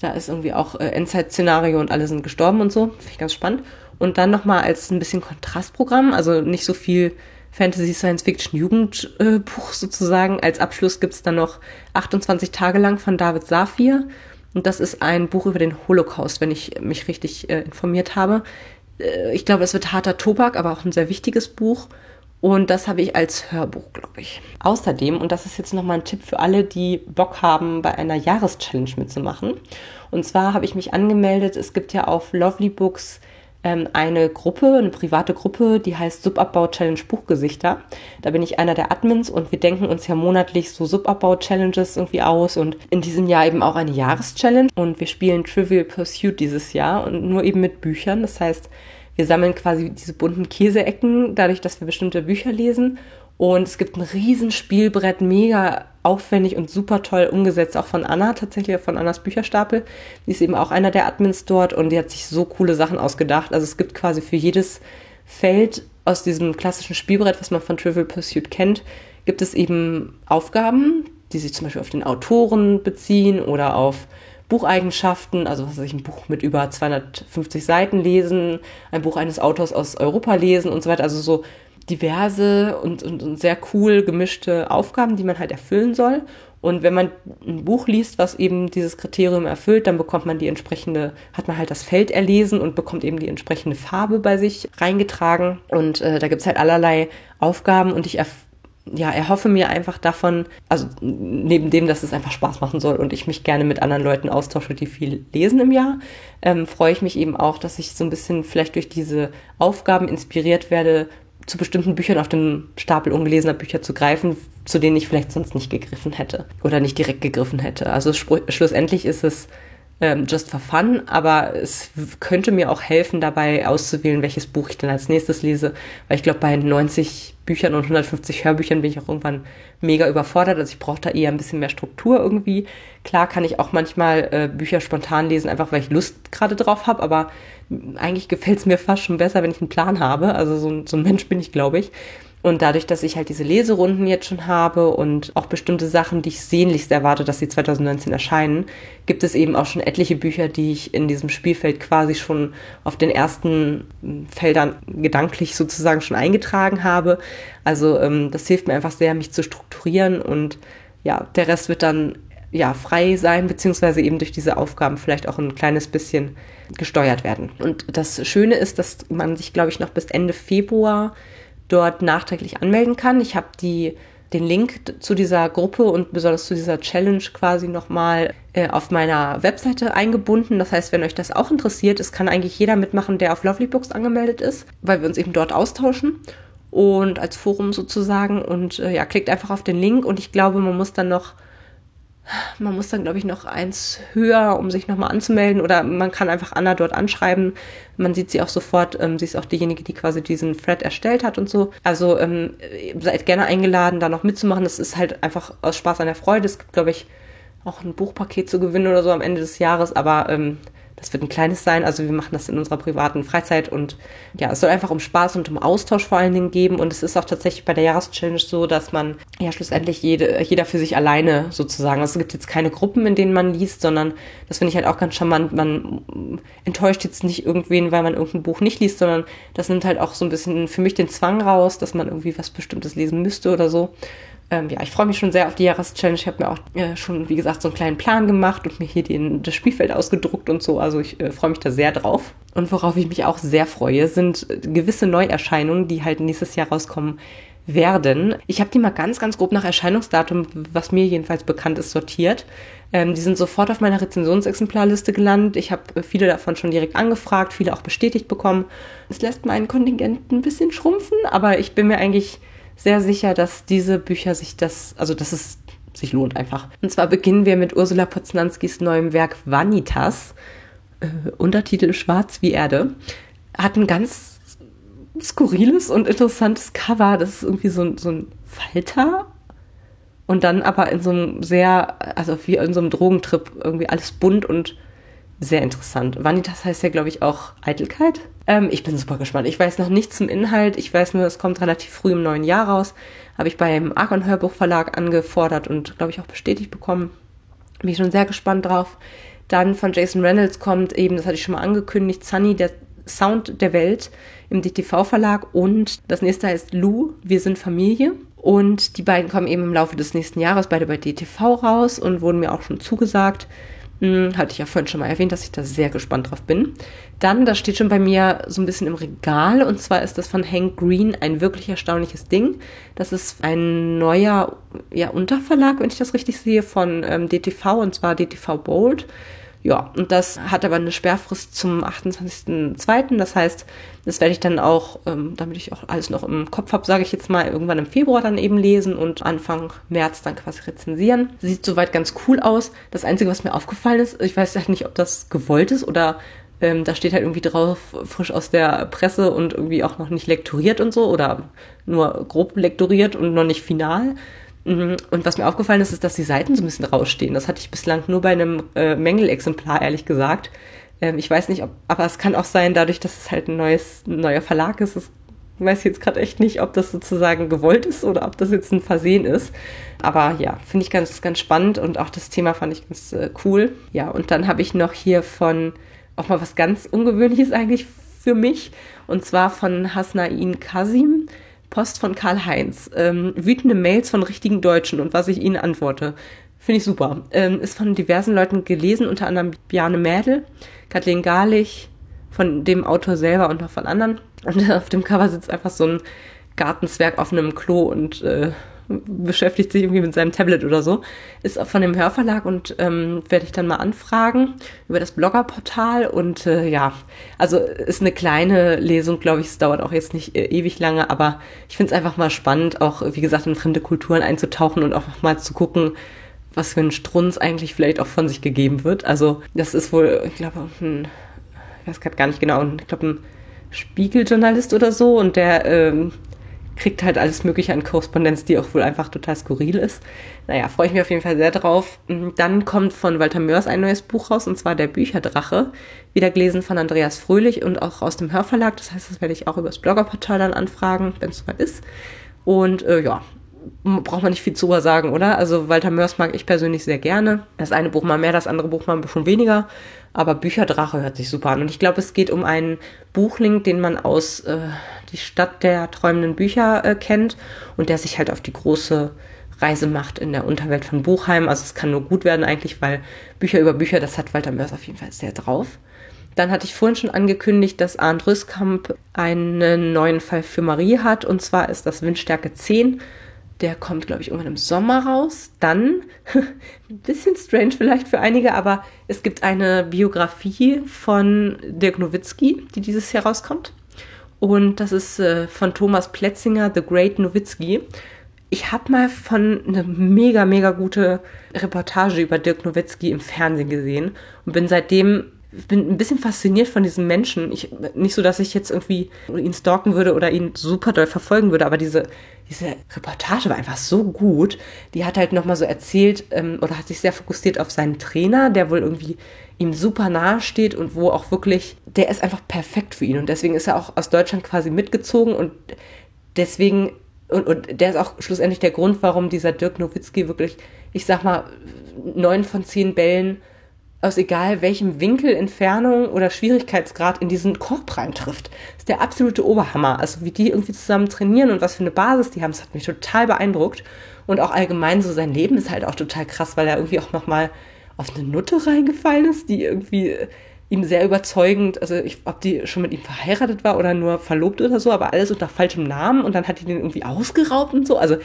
Da ist irgendwie auch äh, Endzeit-Szenario und alle sind gestorben und so. Finde ich ganz spannend. Und dann nochmal als ein bisschen Kontrastprogramm, also nicht so viel Fantasy Science Fiction Jugendbuch äh, sozusagen. Als Abschluss gibt's dann noch 28 Tage lang von David Safir. Und das ist ein Buch über den Holocaust, wenn ich mich richtig äh, informiert habe. Äh, ich glaube, es wird harter Tobak, aber auch ein sehr wichtiges Buch. Und das habe ich als Hörbuch, glaube ich. Außerdem, und das ist jetzt nochmal ein Tipp für alle, die Bock haben, bei einer Jahreschallenge mitzumachen. Und zwar habe ich mich angemeldet. Es gibt ja auf Lovely Books ähm, eine Gruppe, eine private Gruppe, die heißt Subabbau Challenge Buchgesichter. Da bin ich einer der Admins und wir denken uns ja monatlich so Subabbau Challenges irgendwie aus und in diesem Jahr eben auch eine Jahreschallenge und wir spielen Trivial Pursuit dieses Jahr und nur eben mit Büchern. Das heißt, wir sammeln quasi diese bunten Käseecken, dadurch, dass wir bestimmte Bücher lesen Und es gibt ein riesen Spielbrett, mega aufwendig und super toll umgesetzt, auch von Anna, tatsächlich von Annas Bücherstapel. Die ist eben auch einer der Admins dort und die hat sich so coole Sachen ausgedacht. Also es gibt quasi für jedes Feld aus diesem klassischen Spielbrett, was man von Trivial Pursuit kennt, gibt es eben Aufgaben, die sich zum Beispiel auf den Autoren beziehen oder auf Bucheigenschaften, also was weiß ich, ein Buch mit über 250 Seiten lesen, ein Buch eines Autors aus Europa lesen und so weiter. Also so diverse und, und, und sehr cool gemischte Aufgaben, die man halt erfüllen soll. Und wenn man ein Buch liest, was eben dieses Kriterium erfüllt, dann bekommt man die entsprechende, hat man halt das Feld erlesen und bekommt eben die entsprechende Farbe bei sich reingetragen. Und äh, da gibt's halt allerlei Aufgaben und ich ja, erhoffe mir einfach davon, also neben dem, dass es einfach Spaß machen soll und ich mich gerne mit anderen Leuten austausche, die viel lesen im Jahr, ähm, freue ich mich eben auch, dass ich so ein bisschen vielleicht durch diese Aufgaben inspiriert werde, zu bestimmten Büchern auf den Stapel ungelesener Bücher zu greifen, zu denen ich vielleicht sonst nicht gegriffen hätte oder nicht direkt gegriffen hätte. Also schlussendlich ist es ähm, just for fun, aber es könnte mir auch helfen, dabei auszuwählen, welches Buch ich dann als nächstes lese, weil ich glaube, bei 90 Büchern und 150 Hörbüchern bin ich auch irgendwann mega überfordert. Also ich brauche da eher ein bisschen mehr Struktur irgendwie. Klar kann ich auch manchmal äh, Bücher spontan lesen, einfach weil ich Lust gerade drauf habe, aber eigentlich gefällt es mir fast schon besser, wenn ich einen Plan habe. Also so, so ein Mensch bin ich, glaube ich. Und dadurch, dass ich halt diese Leserunden jetzt schon habe und auch bestimmte Sachen, die ich sehnlichst erwarte, dass sie 2019 erscheinen, gibt es eben auch schon etliche Bücher, die ich in diesem Spielfeld quasi schon auf den ersten Feldern gedanklich sozusagen schon eingetragen habe. Also ähm, das hilft mir einfach sehr, mich zu strukturieren und ja, der Rest wird dann ja frei sein, beziehungsweise eben durch diese Aufgaben vielleicht auch ein kleines bisschen gesteuert werden. Und das Schöne ist, dass man sich, glaube ich, noch bis Ende Februar dort nachträglich anmelden kann. Ich habe die den Link zu dieser Gruppe und besonders zu dieser Challenge quasi nochmal äh, auf meiner Webseite eingebunden. Das heißt, wenn euch das auch interessiert, es kann eigentlich jeder mitmachen, der auf Lovely Books angemeldet ist, weil wir uns eben dort austauschen und als Forum sozusagen. Und äh, ja, klickt einfach auf den Link und ich glaube, man muss dann noch man muss dann, glaube ich, noch eins höher, um sich nochmal anzumelden. Oder man kann einfach Anna dort anschreiben. Man sieht sie auch sofort. Ähm, sie ist auch diejenige, die quasi diesen Thread erstellt hat und so. Also ähm, seid gerne eingeladen, da noch mitzumachen. Das ist halt einfach aus Spaß an der Freude. Es gibt, glaube ich, auch ein Buchpaket zu gewinnen oder so am Ende des Jahres. Aber ähm, das wird ein kleines sein. Also wir machen das in unserer privaten Freizeit und ja, es soll einfach um Spaß und um Austausch vor allen Dingen geben. Und es ist auch tatsächlich bei der Jahreschallenge so, dass man ja schlussendlich jede, jeder für sich alleine sozusagen. Also es gibt jetzt keine Gruppen, in denen man liest, sondern das finde ich halt auch ganz charmant. Man enttäuscht jetzt nicht irgendwen, weil man irgendein Buch nicht liest, sondern das nimmt halt auch so ein bisschen für mich den Zwang raus, dass man irgendwie was Bestimmtes lesen müsste oder so ähm, ja, ich freue mich schon sehr auf die Jahreschallenge. Ich habe mir auch äh, schon, wie gesagt, so einen kleinen Plan gemacht und mir hier den, das Spielfeld ausgedruckt und so. Also ich äh, freue mich da sehr drauf. Und worauf ich mich auch sehr freue, sind gewisse Neuerscheinungen, die halt nächstes Jahr rauskommen werden. Ich habe die mal ganz, ganz grob nach Erscheinungsdatum, was mir jedenfalls bekannt ist, sortiert. Ähm, die sind sofort auf meiner Rezensionsexemplarliste gelandet. Ich habe äh, viele davon schon direkt angefragt, viele auch bestätigt bekommen. Es lässt meinen Kontingent ein bisschen schrumpfen, aber ich bin mir eigentlich sehr sicher, dass diese Bücher sich das, also dass es sich lohnt einfach. Und zwar beginnen wir mit Ursula Poznanskis neuem Werk Vanitas, äh, Untertitel Schwarz wie Erde. Hat ein ganz skurriles und interessantes Cover. Das ist irgendwie so, so ein Falter und dann aber in so einem sehr, also wie in so einem Drogentrip irgendwie alles bunt und sehr interessant. Vanitas heißt ja, glaube ich, auch Eitelkeit. Ähm, ich bin super gespannt. Ich weiß noch nichts zum Inhalt. Ich weiß nur, es kommt relativ früh im neuen Jahr raus. Habe ich beim Argon Hörbuchverlag angefordert und, glaube ich, auch bestätigt bekommen. Bin ich schon sehr gespannt drauf. Dann von Jason Reynolds kommt eben, das hatte ich schon mal angekündigt, Sunny, der Sound der Welt im DTV-Verlag. Und das nächste heißt Lou, wir sind Familie. Und die beiden kommen eben im Laufe des nächsten Jahres beide bei DTV raus und wurden mir auch schon zugesagt. Hm, hatte ich ja vorhin schon mal erwähnt, dass ich da sehr gespannt drauf bin. Dann, das steht schon bei mir so ein bisschen im Regal, und zwar ist das von Hank Green ein wirklich erstaunliches Ding. Das ist ein neuer ja, Unterverlag, wenn ich das richtig sehe, von ähm, DTV, und zwar DTV Bold. Ja, und das hat aber eine Sperrfrist zum 28.02. Das heißt, das werde ich dann auch, ähm, damit ich auch alles noch im Kopf habe, sage ich jetzt mal, irgendwann im Februar dann eben lesen und Anfang März dann quasi rezensieren. Sieht soweit ganz cool aus. Das Einzige, was mir aufgefallen ist, ich weiß halt nicht, ob das gewollt ist oder Ähm, da steht halt irgendwie drauf, frisch aus der Presse und irgendwie auch noch nicht lektoriert und so oder nur grob lektoriert und noch nicht final. Mhm. Und was mir aufgefallen ist, ist, dass die Seiten so ein bisschen rausstehen. Das hatte ich bislang nur bei einem äh, Mängelexemplar, ehrlich gesagt. Ähm, ich weiß nicht, ob, aber es kann auch sein, dadurch, dass es halt ein neues, ein neuer Verlag ist, es weiß jetzt gerade echt nicht, ob das sozusagen gewollt ist oder ob das jetzt ein Versehen ist. Aber ja, finde ich ganz, ganz spannend und auch das Thema fand ich ganz äh, cool. Ja, und dann habe ich noch hier von auch mal was ganz Ungewöhnliches eigentlich für mich und zwar von Hasnain Kasim. Post von Karl-Heinz. Ähm, wütende Mails von richtigen Deutschen und was ich ihnen antworte. Finde ich super. Ähm, ist von diversen Leuten gelesen, unter anderem Bjarne Mädel, Kathleen Garlich, von dem Autor selber und noch von anderen. Und auf dem Cover sitzt einfach so ein Gartenzwerg auf einem Klo und äh, beschäftigt sich irgendwie mit seinem Tablet oder so. Ist von dem Hörverlag und ähm, werde ich dann mal anfragen über das Bloggerportal. Und äh, ja, also ist eine kleine Lesung, glaube ich. Es dauert auch jetzt nicht äh, ewig lange, aber ich finde es einfach mal spannend, auch wie gesagt in fremde Kulturen einzutauchen und auch mal zu gucken, was für ein Strunz eigentlich vielleicht auch von sich gegeben wird. Also das ist wohl, ich glaube, ein, ich weiß gerade gar nicht genau, ich glaube ein Spiegeljournalist oder so und der ähm, kriegt halt alles Mögliche an Korrespondenz, die auch wohl einfach total skurril ist. Naja, freue ich mich auf jeden Fall sehr drauf. Dann kommt von Walter Mörs ein neues Buch raus, und zwar Der Bücherdrache. Wieder gelesen von Andreas Fröhlich und auch aus dem Hörverlag. Das heißt, das werde ich auch übers Bloggerportal dann anfragen, wenn es soweit ist. Und äh, ja, braucht man nicht viel zu sagen, oder? Also Walter Mörs mag ich persönlich sehr gerne. Das eine Buch mal mehr, das andere Buch mal ein bisschen weniger. Aber Bücherdrache hört sich super an. Und ich glaube, es geht um einen Buchlink, den man aus äh, die Stadt der träumenden Bücher äh, kennt und der sich halt auf die große Reise macht in der Unterwelt von Buchheim. Also es kann nur gut werden eigentlich, weil Bücher über Bücher, das hat Walter Mörs auf jeden Fall sehr drauf. Dann hatte ich vorhin schon angekündigt, dass Arndt Rüskamp einen neuen Fall für Marie hat. Und zwar ist das Windstärke 10 der kommt, glaube ich, irgendwann im Sommer raus. Dann, ein bisschen strange vielleicht für einige, aber es gibt eine Biografie von Dirk Nowitzki, die dieses Jahr rauskommt. Und das ist äh, von Thomas Pletzinger, The Great Nowitzki. Ich habe mal von eine mega, mega gute Reportage über Dirk Nowitzki im Fernsehen gesehen und bin seitdem bin ein bisschen fasziniert von diesem Menschen. Ich, nicht so, dass ich jetzt irgendwie ihn stalken würde oder ihn super doll verfolgen würde, aber diese, diese Reportage war einfach so gut. Die hat halt nochmal so erzählt ähm, oder hat sich sehr fokussiert auf seinen Trainer, der wohl irgendwie ihm super nahe steht und wo auch wirklich, der ist einfach perfekt für ihn und deswegen ist er auch aus Deutschland quasi mitgezogen und deswegen, und, und der ist auch schlussendlich der Grund, warum dieser Dirk Nowitzki wirklich, ich sag mal, neun von zehn Bällen aus egal welchem Winkel, Entfernung oder Schwierigkeitsgrad in diesen Korb reintrifft. Das ist der absolute Oberhammer. Also wie die irgendwie zusammen trainieren und was für eine Basis die haben, das hat mich total beeindruckt. Und auch allgemein so sein Leben ist halt auch total krass, weil er irgendwie auch nochmal auf eine Nutte reingefallen ist, die irgendwie äh, ihm sehr überzeugend, also ich, ob die schon mit ihm verheiratet war oder nur verlobt oder so, aber alles unter falschem Namen und dann hat die den irgendwie ausgeraubt und so. Also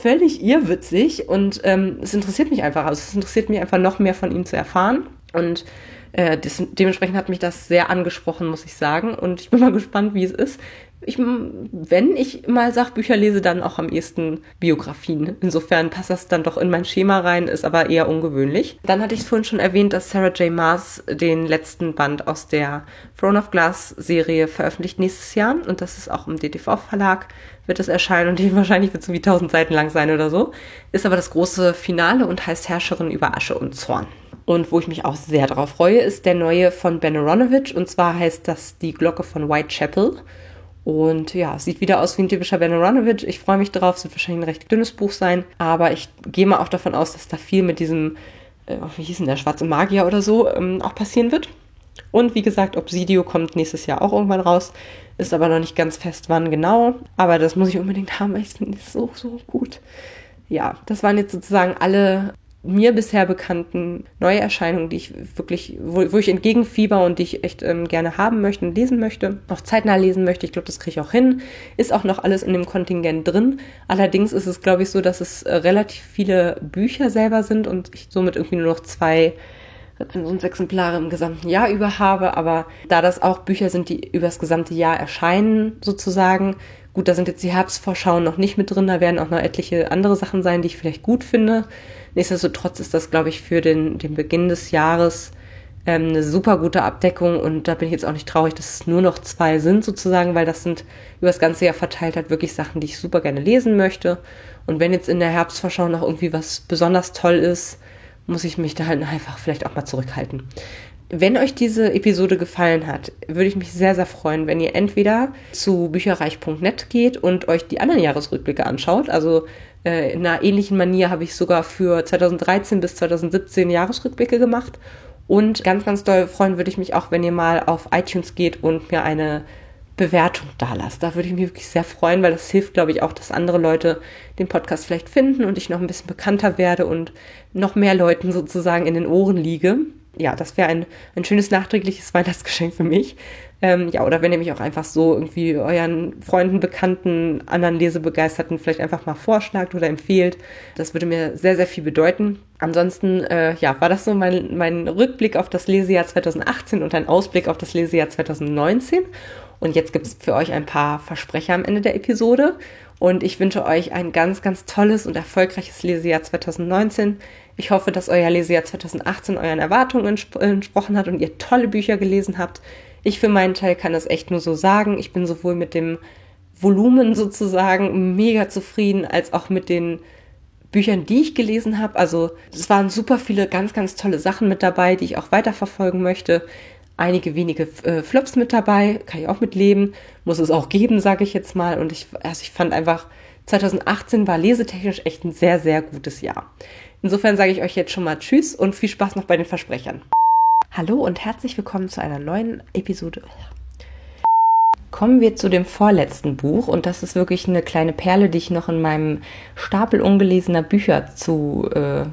völlig irrwitzig und ähm, es interessiert mich einfach. Also es interessiert mich einfach noch mehr von ihm zu erfahren. Und äh, das, dementsprechend hat mich das sehr angesprochen, muss ich sagen. Und ich bin mal gespannt, wie es ist. Ich, wenn ich mal Sachbücher lese, dann auch am ehesten Biografien. Insofern passt das dann doch in mein Schema rein, ist aber eher ungewöhnlich. Dann hatte ich es vorhin schon erwähnt, dass Sarah J. Maas den letzten Band aus der Throne of Glass Serie veröffentlicht nächstes Jahr. Und das ist auch im DTV Verlag wird es erscheinen und die wahrscheinlich wird es wie tausend Seiten lang sein oder so. Ist aber das große Finale und heißt Herrscherin über Asche und Zorn. Und wo ich mich auch sehr darauf freue, ist der neue von Ben Aronovich. Und zwar heißt das Die Glocke von Whitechapel. Und ja, sieht wieder aus wie ein typischer Ben Aronovich. Ich freue mich drauf. Es wird wahrscheinlich ein recht dünnes Buch sein. Aber ich gehe mal auch davon aus, dass da viel mit diesem, äh, wie hieß denn der, schwarze Magier oder so, ähm, auch passieren wird. Und wie gesagt, Obsidio kommt nächstes Jahr auch irgendwann raus. Ist aber noch nicht ganz fest, wann genau. Aber das muss ich unbedingt haben, weil ich finde es so, so gut. Ja, das waren jetzt sozusagen alle mir bisher bekannten Neuerscheinungen, die ich wirklich, wo, wo ich entgegenfieber und die ich echt ähm, gerne haben möchte und lesen möchte, auch zeitnah lesen möchte. Ich glaube, das kriege ich auch hin. Ist auch noch alles in dem Kontingent drin. Allerdings ist es, glaube ich, so, dass es äh, relativ viele Bücher selber sind und ich somit irgendwie nur noch zwei Rezensionsexemplare im gesamten Jahr über habe. Aber da das auch Bücher sind, die über das gesamte Jahr erscheinen, sozusagen, gut, da sind jetzt die Herbstvorschauen noch nicht mit drin, da werden auch noch etliche andere Sachen sein, die ich vielleicht gut finde. Nichtsdestotrotz ist das, glaube ich, für den, den Beginn des Jahres ähm, eine super gute Abdeckung und da bin ich jetzt auch nicht traurig, dass es nur noch zwei sind sozusagen, weil das sind über das ganze Jahr verteilt halt wirklich Sachen, die ich super gerne lesen möchte. Und wenn jetzt in der Herbstvorschau noch irgendwie was besonders toll ist, muss ich mich da halt einfach vielleicht auch mal zurückhalten. Wenn euch diese Episode gefallen hat, würde ich mich sehr, sehr freuen, wenn ihr entweder zu bücherreich.net geht und euch die anderen Jahresrückblicke anschaut. Also äh, in einer ähnlichen Manier habe ich sogar für 2013 bis 2017 Jahresrückblicke gemacht. Und ganz, ganz doll freuen würde ich mich auch, wenn ihr mal auf iTunes geht und mir eine Bewertung da lasst. Da würde ich mich wirklich sehr freuen, weil das hilft, glaube ich, auch, dass andere Leute den Podcast vielleicht finden und ich noch ein bisschen bekannter werde und noch mehr Leuten sozusagen in den Ohren liege ja, das wäre ein, ein schönes nachträgliches Weihnachtsgeschenk für mich. Ähm, ja, oder wenn ihr mich auch einfach so irgendwie euren Freunden, Bekannten, anderen Lesebegeisterten vielleicht einfach mal vorschlagt oder empfehlt. Das würde mir sehr, sehr viel bedeuten. Ansonsten, äh, ja, war das so mein, mein Rückblick auf das Lesejahr 2018 und ein Ausblick auf das Lesejahr 2019. Und jetzt gibt es für euch ein paar Versprecher am Ende der Episode. Und ich wünsche euch ein ganz, ganz tolles und erfolgreiches Lesejahr 2019. Ich hoffe, dass euer Lesejahr 2018 euren Erwartungen entsp entsprochen hat und ihr tolle Bücher gelesen habt. Ich für meinen Teil kann das echt nur so sagen. Ich bin sowohl mit dem Volumen sozusagen mega zufrieden, als auch mit den Büchern, die ich gelesen habe. Also es waren super viele ganz, ganz tolle Sachen mit dabei, die ich auch weiterverfolgen möchte einige wenige äh, Flops mit dabei, kann ich auch mitleben, muss es auch geben, sage ich jetzt mal. Und ich, also ich fand einfach, 2018 war lesetechnisch echt ein sehr, sehr gutes Jahr. Insofern sage ich euch jetzt schon mal Tschüss und viel Spaß noch bei den Versprechern. Hallo und herzlich willkommen zu einer neuen Episode. Kommen wir zu dem vorletzten Buch und das ist wirklich eine kleine Perle, die ich noch in meinem Stapel ungelesener Bücher zu äh,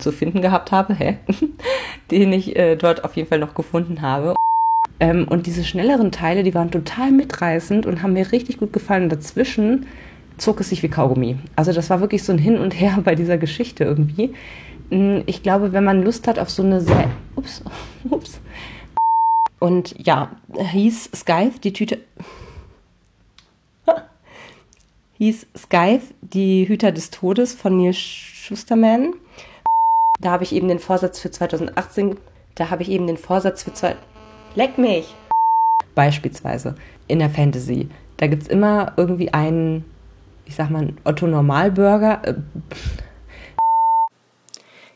zu finden gehabt habe, hä? den ich äh, dort auf jeden Fall noch gefunden habe. Ähm, und diese schnelleren Teile, die waren total mitreißend und haben mir richtig gut gefallen. Dazwischen zog es sich wie Kaugummi. Also das war wirklich so ein Hin und Her bei dieser Geschichte irgendwie. Hm, ich glaube, wenn man Lust hat auf so eine sehr... Ups, ups. Und ja, hieß Skype, die Tüte... hieß Skype, die Hüter des Todes von Neil Schusterman. Da habe ich eben den Vorsatz für 2018, da habe ich eben den Vorsatz für zwei. Leck mich! Beispielsweise in der Fantasy. Da gibt es immer irgendwie einen, ich sag mal, Otto Normalburger. Äh,